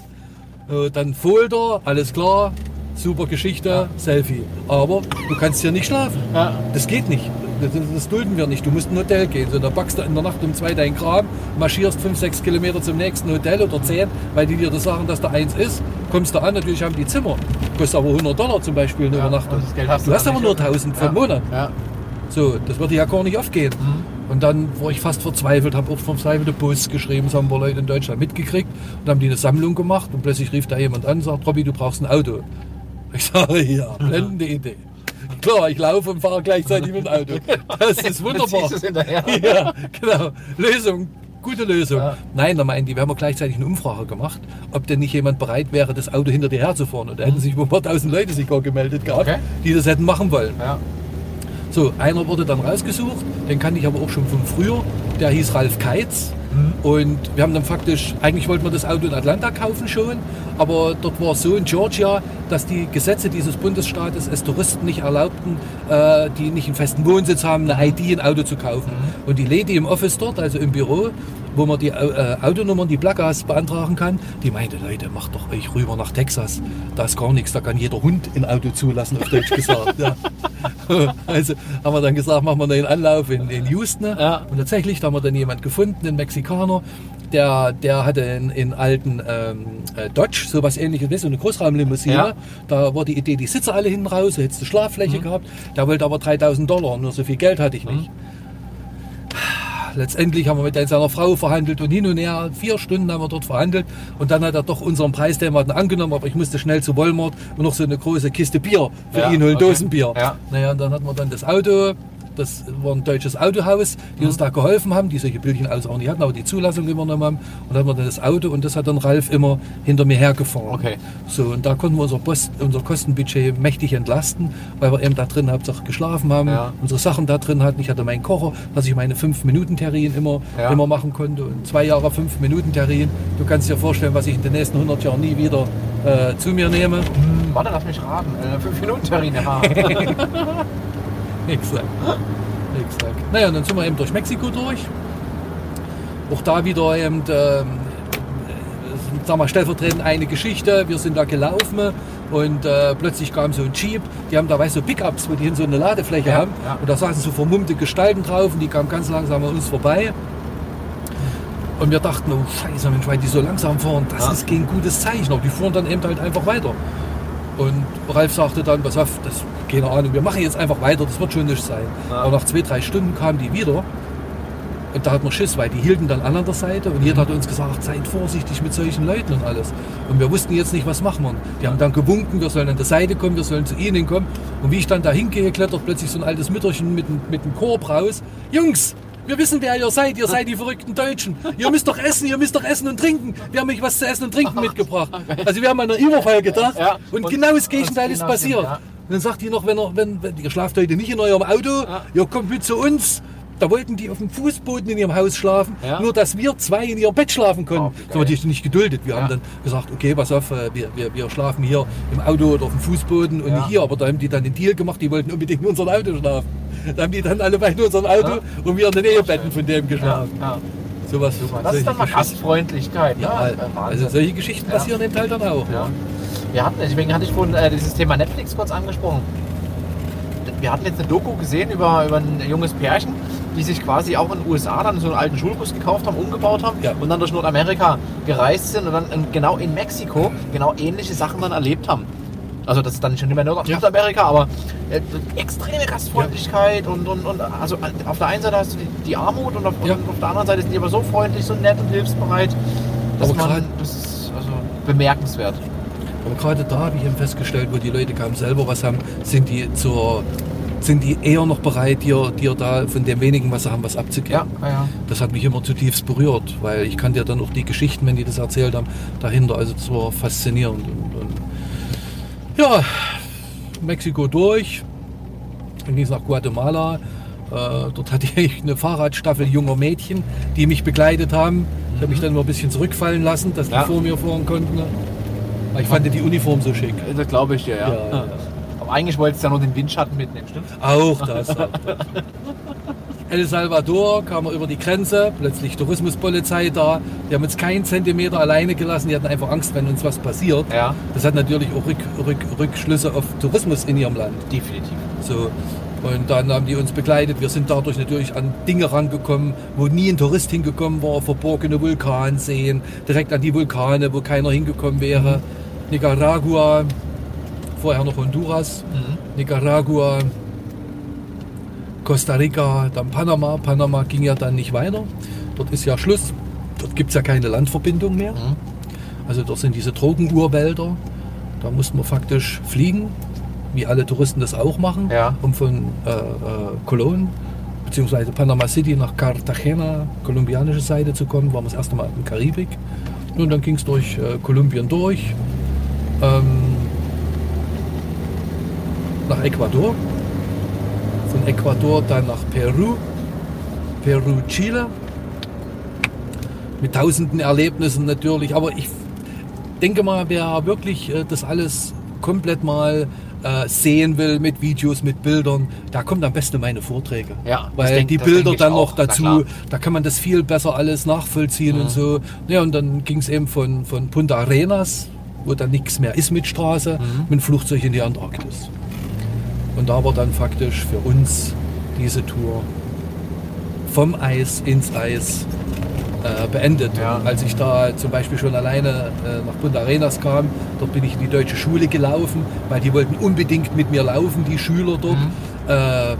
äh, dann Folder, alles klar, super Geschichte, Selfie. Aber du kannst hier nicht schlafen. Ja. Das geht nicht. Das, das, dulden wir nicht. Du musst in ein Hotel gehen. So, da packst du in der Nacht um zwei deinen Kram, marschierst fünf, sechs Kilometer zum nächsten Hotel oder zehn, weil die dir das sagen, dass da eins ist. Kommst du an, natürlich haben die Zimmer. Kostet aber 100 Dollar zum Beispiel eine Ja, Übernachtung. und das Geld hast du du hast aber nur 1000 für einen Monat. So, das würde ja gar nicht aufgehen. Mhm. Und dann war ich fast verzweifelt, habe auch verzweifelte Posts geschrieben, das haben wir Leute in Deutschland mitgekriegt und haben die eine Sammlung gemacht und plötzlich rief da jemand an und sagt, Robby, du brauchst ein Auto. Ich sage, ja, blendende Idee. Klar, ich laufe und fahre gleichzeitig mit dem Auto. Das ist wunderbar. Du's hinterher. Ja, genau. Lösung. Gute Lösung. Ja. Nein, da meinen die, wir haben gleichzeitig eine Umfrage gemacht, ob denn nicht jemand bereit wäre, das Auto hinter dir herzufahren. Und da hätten sich über ein paar tausend Leute sich gar gemeldet gehabt, Okay. die das hätten machen wollen. Ja. So, einer wurde dann rausgesucht, den kannte ich aber auch schon von früher. Der hieß Ralf Keitz. Und wir haben dann faktisch, eigentlich wollten wir das Auto in Atlanta kaufen schon, aber dort war es so in Georgia, dass die Gesetze dieses Bundesstaates es Touristen nicht erlaubten, äh, die nicht einen festen Wohnsitz haben, eine ID, ein Auto zu kaufen. Und die Lady im Office dort, also im Büro, wo man die äh, Autonummern, die Plakas beantragen kann, die meinte, Leute, macht doch euch rüber nach Texas. Da ist gar nichts, da kann jeder Hund ein Auto zulassen, auf Deutsch gesagt. ja. Also haben wir dann gesagt, machen wir einen Anlauf in, in Houston. Ja. Und tatsächlich, da haben wir dann jemand gefunden, einen Mexikaner, der, der hatte einen, einen alten ähm, äh, Dodge, sowas ähnliches, weißt du, so eine Großraumlimousine. Ja. Da war die Idee, die Sitze alle hinten raus, da hättest du Schlaffläche gehabt. Der wollte aber 3000 Dollar, nur so viel Geld hatte ich nicht. Letztendlich haben wir mit seiner Frau verhandelt und hin und her, vier Stunden haben wir dort verhandelt und dann hat er doch unseren Preis, den wir hatten, angenommen, aber ich musste schnell zu Walmart und noch so eine große Kiste Bier für Ja, ihn holen, okay. Dosenbier. Ja. Naja, und dann hatten wir dann das Auto, das war ein deutsches Autohaus, die Mhm. uns da geholfen haben, die solche Bildchen alles auch nicht hatten, aber die Zulassung übernommen haben. Und dann hatten wir dann das Auto und das hat dann Ralf immer hinter mir hergefahren. Okay. So, und da konnten wir unser, Post, unser Kostenbudget mächtig entlasten, weil wir eben da drin hauptsächlich geschlafen haben, Ja. unsere Sachen da drin hatten. Ich hatte meinen Kocher, dass ich meine 5-Minuten-Terrinen immer, Ja. immer machen konnte. Und zwei Jahre 5-Minuten-Terrinen. Du kannst dir vorstellen, was ich in den nächsten 100 Jahren nie wieder äh, zu mir nehme. Hm, warte, lass mich raten. Äh, fünf Minuten Terrine. Ja. Exakt. Exakt. Naja, und dann sind wir eben durch Mexiko durch. Auch da wieder eben, ähm, sag mal, stellvertretend eine Geschichte. Wir sind da gelaufen und äh, plötzlich kam so ein Jeep. Die haben da, weißt du, so Pickups, wo die hin so eine Ladefläche Ja, haben. ja. Und da saßen so vermummte Gestalten drauf und die kamen ganz langsam an uns vorbei. Und wir dachten, oh Scheiße, Mensch, weil die so langsam fahren, das Ja. ist kein gutes Zeichen. Aber die fuhren dann eben halt einfach weiter. Und Ralf sagte dann, pass auf, das, keine Ahnung, wir machen jetzt einfach weiter, das wird schon nicht sein. Ja. Aber nach zwei, drei Stunden kamen die wieder. Und da hat man Schiss, weil die hielten dann an an der Seite und jeder hat uns gesagt, seid vorsichtig mit solchen Leuten und alles. Und wir wussten jetzt nicht, was machen wir. Die haben dann gewunken, wir sollen an der Seite kommen, wir sollen zu ihnen kommen. Und wie ich dann da hingehe, klettert plötzlich so ein altes Mütterchen mit, mit einem Korb raus. Jungs, wir wissen, wer ihr seid. Ihr seid die verrückten Deutschen. Ihr müsst doch essen, ihr müsst doch essen und trinken. Wir haben euch was zu essen und trinken mitgebracht. Also wir haben an einen Überfall gedacht. Ja, und, und genau das Gegenteil ist genau das, passiert. ja. Und dann sagt die noch, wenn, er, wenn, wenn ihr schlaft heute nicht in eurem Auto, ihr kommt mit zu uns. Da wollten die auf dem Fußboden in ihrem Haus schlafen, Ja. nur dass wir zwei in ihrem Bett schlafen Oh, konnten. geil. so haben die nicht geduldet. Wir Ja. haben dann gesagt, okay, pass auf, äh, wir, wir, wir schlafen hier im Auto oder auf dem Fußboden und Ja. nicht hier. Aber da haben die dann den Deal gemacht, die wollten unbedingt in unserem Auto schlafen. Da haben die dann alle bei in unserem Auto Ja. und wir in den Ehebetten von dem geschlafen. Ja. Sowas, Das ist dann mal. Gastfreundlichkeit. Ja, äh, also solche Geschichten Ja. passieren eben halt dann auch. Ja. Wir hatten, deswegen hatte ich vorhin äh, dieses Thema Netflix kurz angesprochen. Wir hatten jetzt eine Doku gesehen über, über ein junges Pärchen, die sich quasi auch in den USA dann so einen alten Schulbus gekauft haben, umgebaut haben Ja. und dann durch Nordamerika gereist sind und dann genau in Mexiko genau ähnliche Sachen dann erlebt haben. Also das ist dann schon nicht mehr Nord Ja. Nordamerika, aber äh, extreme Gastfreundlichkeit und, und, und also auf der einen Seite hast du die, die Armut und auf, Ja. und auf der anderen Seite sind die aber so freundlich, so nett und hilfsbereit, dass Aber man, grad- das ist also bemerkenswert. Aber gerade da habe ich eben festgestellt, wo die Leute kaum selber was haben, sind die zur sind die eher noch bereit, dir, dir da von dem wenigen, was sie haben, was abzugeben. Ja, ja. Das hat mich immer zutiefst berührt, weil ich kannte ja dann auch die Geschichten, wenn die das erzählt haben, dahinter. Also das war faszinierend. Und, und ja, Mexiko durch, dann ging es nach Guatemala. Äh, dort hatte ich eine Fahrradstaffel junger Mädchen, die mich begleitet haben. Ich habe mich dann immer ein bisschen zurückfallen lassen, dass die Ja. vor mir fahren konnten. Ich fand die Uniform so schick. Das glaube ich dir, ja. Ja. Aber eigentlich wolltest du ja nur den Windschatten mitnehmen, stimmt? Auch das. Auch das. El Salvador kam er über die Grenze, plötzlich Tourismuspolizei da. Die haben uns keinen Zentimeter alleine gelassen, die hatten einfach Angst, wenn uns was passiert. Ja, Das hat natürlich auch Rück, Rück, Rückschlüsse auf Tourismus in ihrem Land. definitiv. So. Und dann haben die uns begleitet. Wir sind dadurch natürlich an Dinge rangekommen, wo nie ein Tourist hingekommen war. Verborgene Vulkanseen, direkt an die Vulkane, wo keiner hingekommen wäre. Nicaragua, vorher noch Honduras. Mhm. Nicaragua, Costa Rica, dann Panama. Panama ging ja dann nicht weiter. Dort ist ja Schluss. Dort gibt es ja keine Landverbindung mehr. Mhm. Also dort sind diese Drogenurwälder. Da mussten wir faktisch fliegen, wie alle Touristen das auch machen, Ja. um von äh, äh, Colón bzw. Panama City nach Cartagena, kolumbianische Seite zu kommen. Waren wir das erste Mal in der Karibik. Und dann ging es durch äh, Kolumbien durch. Ähm, nach Ecuador. Von Ecuador dann nach Peru. Peru, Chile. Mit tausenden Erlebnissen natürlich. Aber ich denke mal, wer wirklich äh, das alles komplett mal äh, sehen will mit Videos, mit Bildern, da kommt am besten meine Vorträge. Ja, Weil denk- die Bilder dann auch, noch dazu, da kann man das viel besser alles nachvollziehen Mhm. und so. Ja, und dann ging es eben von, von Punta Arenas, wo dann nichts mehr ist mit Straße, Mhm. mit dem Flugzeug in die Antarktis. Und da war dann faktisch für uns diese Tour vom Eis ins Eis äh, beendet. Ja. Als ich da zum Beispiel schon alleine äh, nach Punta Arenas kam, dort bin ich in die deutsche Schule gelaufen, weil die wollten unbedingt mit mir laufen, die Schüler dort. Mhm. Äh,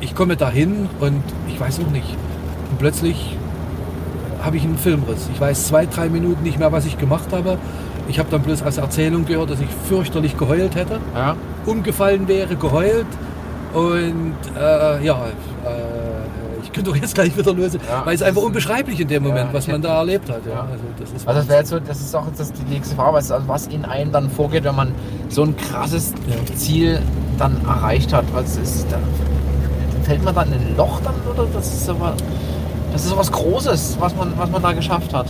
ich komme dahin und ich weiß auch nicht. Und plötzlich habe ich einen Filmriss. Ich weiß zwei, drei Minuten nicht mehr, was ich gemacht habe. Ich habe dann bloß als Erzählung gehört, dass ich fürchterlich geheult hätte, Ja. Umgefallen wäre, geheult. Und äh, ja, äh, ich könnte doch jetzt gleich wieder lösen, Ja. weil es einfach unbeschreiblich in dem Moment, Ja, was man da erlebt hat. Ja. Also das ist Also das wäre jetzt so, das ist auch das die nächste Frage, was, also was in einem dann vorgeht, wenn man so ein krasses. Ziel dann erreicht hat. Was ist da, fällt man dann in ein Loch dann oder das ist aber das ist so was Großes, was man, was man da geschafft hat.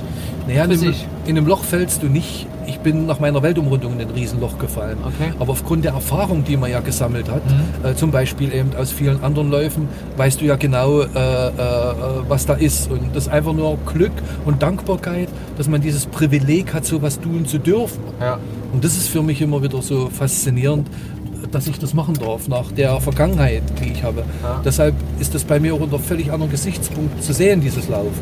Naja, in sich. in einem Loch fällst du nicht. Ich bin nach meiner Weltumrundung in ein Riesenloch gefallen. Okay. Aber aufgrund der Erfahrung, die man ja gesammelt hat, Mhm. äh, zum Beispiel eben aus vielen anderen Läufen, weißt du ja genau, äh, äh, was da ist. Und das ist einfach nur Glück und Dankbarkeit, dass man dieses Privileg hat, sowas tun zu dürfen. Ja. Und das ist für mich immer wieder so faszinierend, dass ich das machen darf nach der Vergangenheit, die ich habe. Ja. Deshalb ist das bei mir auch unter völlig anderen Gesichtspunkt zu sehen, dieses Laufen.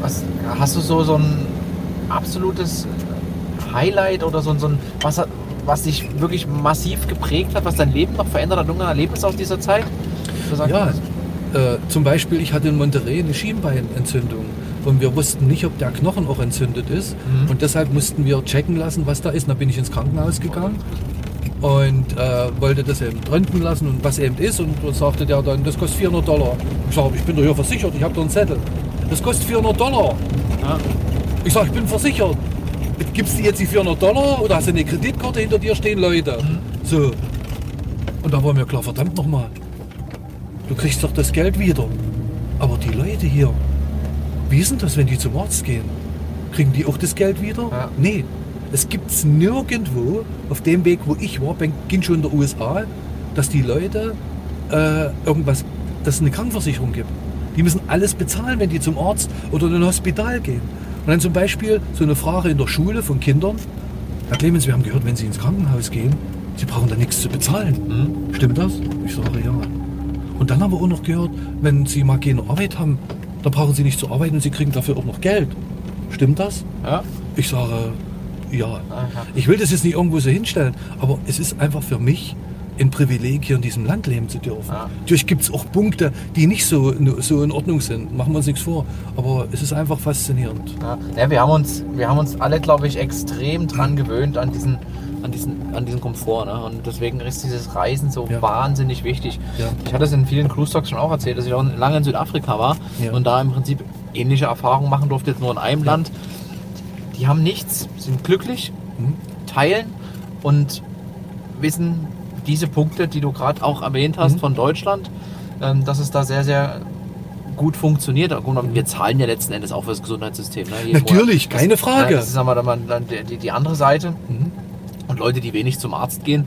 Was, hast du so, so ein absolutes Highlight oder so, ein- so ein, was, was dich wirklich massiv geprägt hat, was dein Leben noch verändert hat, irgendein Erlebnis aus dieser Zeit? Ja, äh, zum Beispiel, ich hatte in Monterey eine Schienbeinentzündung und wir wussten nicht, ob der Knochen auch entzündet ist Mhm. und deshalb mussten wir checken lassen, was da ist. Dann bin ich ins Krankenhaus gegangen und äh, wollte das eben röntgen lassen und was eben ist und dann sagte der dann, das kostet 400 Dollar. Ich sage, ich bin doch hier versichert, ich habe doch einen Zettel. Das kostet 400 Dollar. Ja. Ich sage, ich bin versichert. Gibst du jetzt die 400 Dollar oder hast du eine Kreditkarte hinter dir stehen, Leute? So. Und da war mir klar, verdammt nochmal. Du kriegst doch das Geld wieder. Aber die Leute hier, wie ist denn das, wenn die zum Arzt gehen? Kriegen die auch das Geld wieder? Ja. Nee. Es gibt es nirgendwo auf dem Weg, wo ich war, ging schon in der USA, dass die Leute äh, irgendwas, dass es eine Krankenversicherung gibt. Die müssen alles bezahlen, wenn die zum Arzt oder in ein Hospital gehen. Und dann zum Beispiel so eine Frage in der Schule von Kindern. Herr Clemens, wir haben gehört, wenn Sie ins Krankenhaus gehen, Sie brauchen da nichts zu bezahlen. Mhm. Stimmt das? Ich sage ja. Und dann haben wir auch noch gehört, wenn Sie mal keine Arbeit haben, dann brauchen Sie nicht zu arbeiten und Sie kriegen dafür auch noch Geld. Stimmt das? Ja. Ich sage ja. Aha. Ich will das jetzt nicht irgendwo so hinstellen, aber es ist einfach für mich ein Privileg, hier in diesem Land leben zu dürfen. Ja. Natürlich gibt es auch Punkte, die nicht so, so in Ordnung sind. Machen wir uns nichts vor. Aber es ist einfach faszinierend. Ja, ja, wir, haben uns, wir haben uns alle, glaube ich, extrem dran gewöhnt an diesen, an diesen, an diesen Komfort. Ne? Und deswegen ist dieses Reisen so Ja. wahnsinnig wichtig. Ja. Ich hatte es in vielen Cruise Talks schon auch erzählt, dass ich auch lange in Südafrika war Ja. und da im Prinzip ähnliche Erfahrungen machen durfte, jetzt nur in einem Land. Die haben nichts, sind glücklich, Mhm. teilen und wissen diese Punkte, die du gerade auch erwähnt hast Mhm. von Deutschland, ähm, dass es da sehr, sehr gut funktioniert. Aber Wir zahlen ja letzten Endes auch für das Gesundheitssystem. Ne? Natürlich, Monat. keine Das, Frage. ja, Das ist aber dann die, die andere Seite. Mhm. Und Leute, die wenig zum Arzt gehen,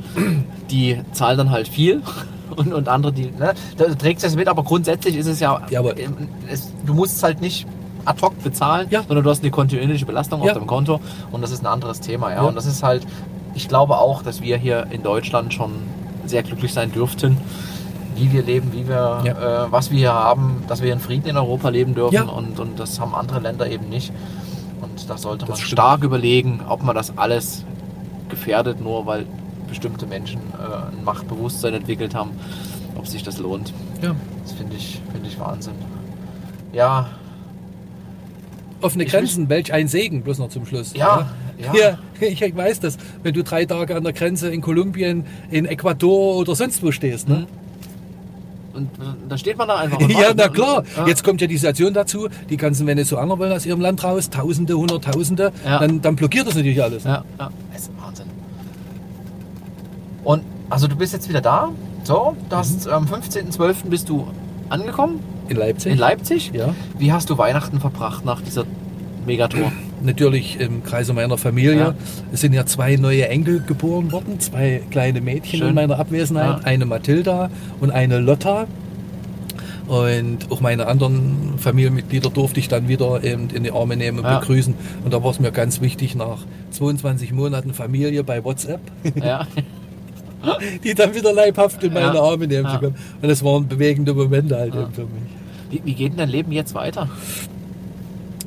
die zahlen dann halt viel. Und, und andere, die. Ne? Da trägst du das mit, aber grundsätzlich ist es ja. Ja, aber- ähm, es, du musst es halt nicht ad hoc bezahlen, Ja. sondern du hast eine kontinuierliche Belastung auf Ja. deinem Konto. Und das ist ein anderes Thema. Ja? Und das ist halt. Ich glaube auch, dass wir hier in Deutschland schon sehr glücklich sein dürften, wie wir leben, wie wir, Ja. äh, was wir hier haben, dass wir in Frieden in Europa leben dürfen. Ja. Und, und das haben andere Länder eben nicht. Und da sollte man Das stimmt. stark überlegen, ob man das alles gefährdet, nur weil bestimmte Menschen äh, ein Machtbewusstsein entwickelt haben, ob sich das lohnt. Ja. Das finde ich, finde ich Wahnsinn. Ja, Offene Ich Grenzen, welch ein Segen, bloß noch zum Schluss. Ja, ja. ja. ich weiß das. Wenn du drei Tage an der Grenze in Kolumbien, in Ecuador oder sonst wo stehst. Ne? Und da steht man da einfach. Ja, na ne? klar. Ja. Jetzt kommt ja die Situation dazu, die ganzen Venezuelaner wollen aus ihrem Land raus, Tausende, Hunderttausende, Ja. dann, dann blockiert das natürlich alles. Ja, ja, das ist Wahnsinn. Und also du bist jetzt wieder da. So, du hast am 15.12. bist du angekommen In Leipzig? in Leipzig. Ja. Wie hast du Weihnachten verbracht nach dieser Megatour? Natürlich im Kreise meiner Familie. Ja. Es sind ja zwei neue Enkel geboren worden, zwei kleine Mädchen Schön. in meiner Abwesenheit, Ja. eine Mathilda und eine Lotta. Und auch meine anderen Familienmitglieder durfte ich dann wieder eben in die Arme nehmen und Ja. begrüßen. Und da war es mir ganz wichtig, nach 22 Monaten Familie bei WhatsApp, ja. die dann wieder leibhaft in meine Ja. Arme nehmen zu können. Und das waren bewegende Momente halt eben für mich. Wie, wie geht denn dein Leben jetzt weiter?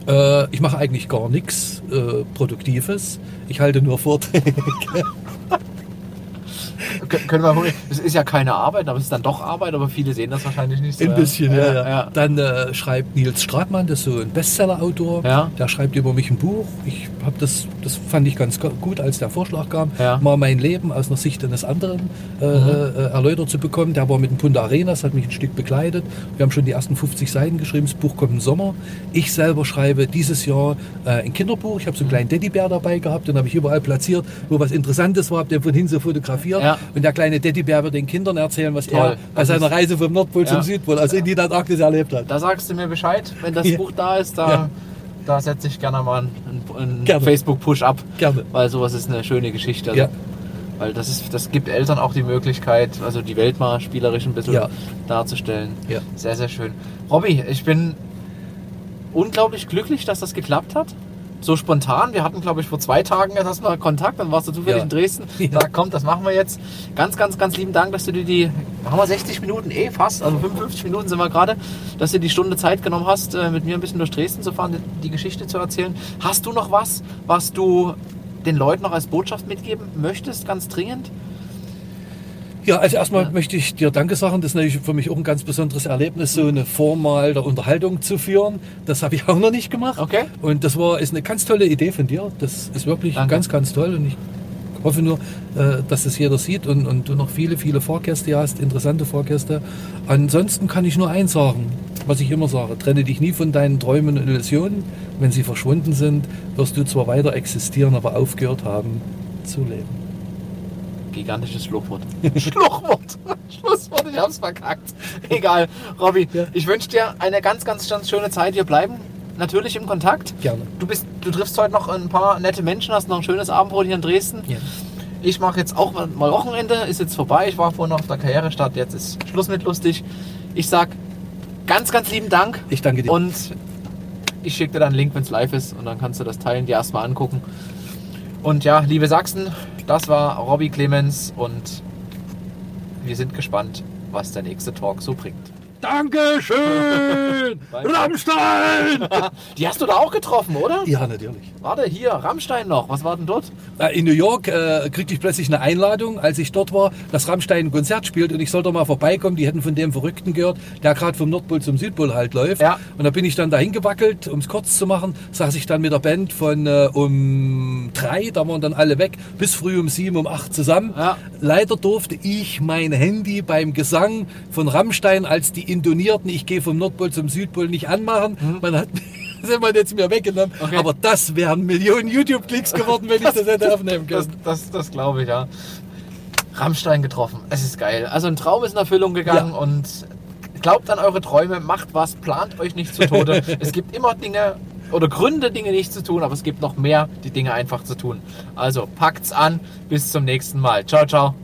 Äh, ich mache eigentlich gar nichts äh, Produktives. Ich halte nur Vorträge. Kön- Können wir mal- Es ist ja keine Arbeit, aber es ist dann doch Arbeit, aber viele sehen das wahrscheinlich nicht so. Ein bisschen, ja. ja, ja. Dann äh, schreibt Nils Stratmann, das ist so ein Bestseller-Autor. Ja. Der schreibt über mich ein Buch. Ich habe das, das fand ich ganz gut, als der Vorschlag kam, Ja. Mhm. mal mein Leben aus einer Sicht eines anderen äh, äh, erläutert zu bekommen. Der war mit dem Punta Arenas, hat mich ein Stück begleitet. Wir haben schon die ersten 50 Seiten geschrieben. Das Buch kommt im Sommer. Ich selber schreibe dieses Jahr äh, ein Kinderbuch. Ich habe so einen kleinen Teddybär dabei gehabt, den habe ich überall platziert, wo was Interessantes war, habe den von hinten so fotografiert. Und der kleine Teddybär wird den Kindern erzählen, was Toll. er bei Das seiner Reise vom Nordpol Ja. zum Südpol, also in die Antarktis erlebt hat. Da sagst du mir Bescheid, wenn das. Buch da ist, da, da setze ich gerne mal einen, einen. Facebook-Push ab. Gerne. Weil sowas ist eine schöne Geschichte. Also, Ja. Weil das, ist, das gibt Eltern auch die Möglichkeit, also die Welt mal spielerisch ein bisschen Ja. darzustellen. Ja. Sehr, sehr schön. Robby, ich bin unglaublich glücklich, dass das geklappt hat. So spontan. Wir hatten, glaube ich, vor zwei Tagen erst erstmal Kontakt, dann warst du zufällig Ja. in Dresden. Ja. Sag, komm, das machen wir jetzt. Ganz, ganz, ganz lieben Dank, dass du dir die, haben wir 60 Minuten eh fast, also 55 Minuten sind wir gerade, dass du die Stunde Zeit genommen hast, äh, mit mir ein bisschen durch Dresden zu fahren, die Geschichte zu erzählen. Hast du noch was, was du den Leuten noch als Botschaft mitgeben möchtest, ganz dringend? Ja, also erstmal Ja. möchte ich dir Danke sagen. Das ist natürlich für mich auch ein ganz besonderes Erlebnis, so eine Form mal der Unterhaltung zu führen. Das habe ich auch noch nicht gemacht. Okay. Und das war ist eine ganz tolle Idee von dir. Das ist wirklich Danke. ganz, ganz toll. Und ich hoffe nur, äh, dass es jeder sieht und, und du noch viele, viele Fahrgäste hast, interessante Fahrgäste. Ansonsten kann ich nur eins sagen, was ich immer sage. Trenne dich nie von deinen Träumen und Illusionen. Wenn sie verschwunden sind, wirst du zwar weiter existieren, aber aufgehört haben zu leben. Gigantisches Schluchwort. Schluchwort. Schlusswort, ich hab's verkackt. Egal, Robby. Ja. Ich wünsche dir eine ganz, ganz, ganz schöne Zeit. Wir bleiben natürlich im Kontakt. Gerne. Du, bist, du triffst heute noch ein paar nette Menschen, hast noch ein schönes Abendbrot hier in Dresden. Ja. Ich mache jetzt auch mal Wochenende, ist jetzt vorbei. Ich war vorhin noch auf der Karrierestadt, jetzt ist Schluss mit lustig. Ich sag ganz, ganz lieben Dank. Ich danke dir. Und ich schicke dir dann einen Link, wenn es live ist und dann kannst du das teilen, dir erstmal angucken. Und ja, liebe Sachsen, das war Robbie Clemens und wir sind gespannt, was der nächste Talk so bringt. Dankeschön! Danke. Rammstein! Die hast du da auch getroffen, oder? Ja, natürlich. Warte, hier, Rammstein noch. Was war denn dort? In New York äh, kriegte ich plötzlich eine Einladung, als ich dort war, dass Rammstein ein Konzert spielt und ich sollte mal vorbeikommen. Die hätten von dem Verrückten gehört, der gerade vom Nordpol zum Südpol halt läuft. Ja. Und da bin ich dann dahin gewackelt, um es kurz zu machen, saß ich dann mit der Band von äh, um drei, da waren dann alle weg, bis früh um sieben, um acht zusammen. Ja. Leider durfte ich mein Handy beim Gesang von Rammstein, als die intonierten, ich gehe vom Nordpol zum Südpol, nicht anmachen. Man hat sind man jetzt mir weggenommen. Okay. Aber das wären Millionen YouTube-Klicks geworden, wenn ich das hätte aufnehmen Das, können. das, das glaube ich, ja. Rammstein getroffen. Es ist geil. Also ein Traum ist in Erfüllung gegangen Ja. und glaubt an eure Träume, macht was, plant euch nicht zu Tode. es gibt immer Dinge oder Gründe, Dinge nicht zu tun, aber es gibt noch mehr, die Dinge einfach zu tun. Also packt's an. Bis zum nächsten Mal. Ciao, ciao.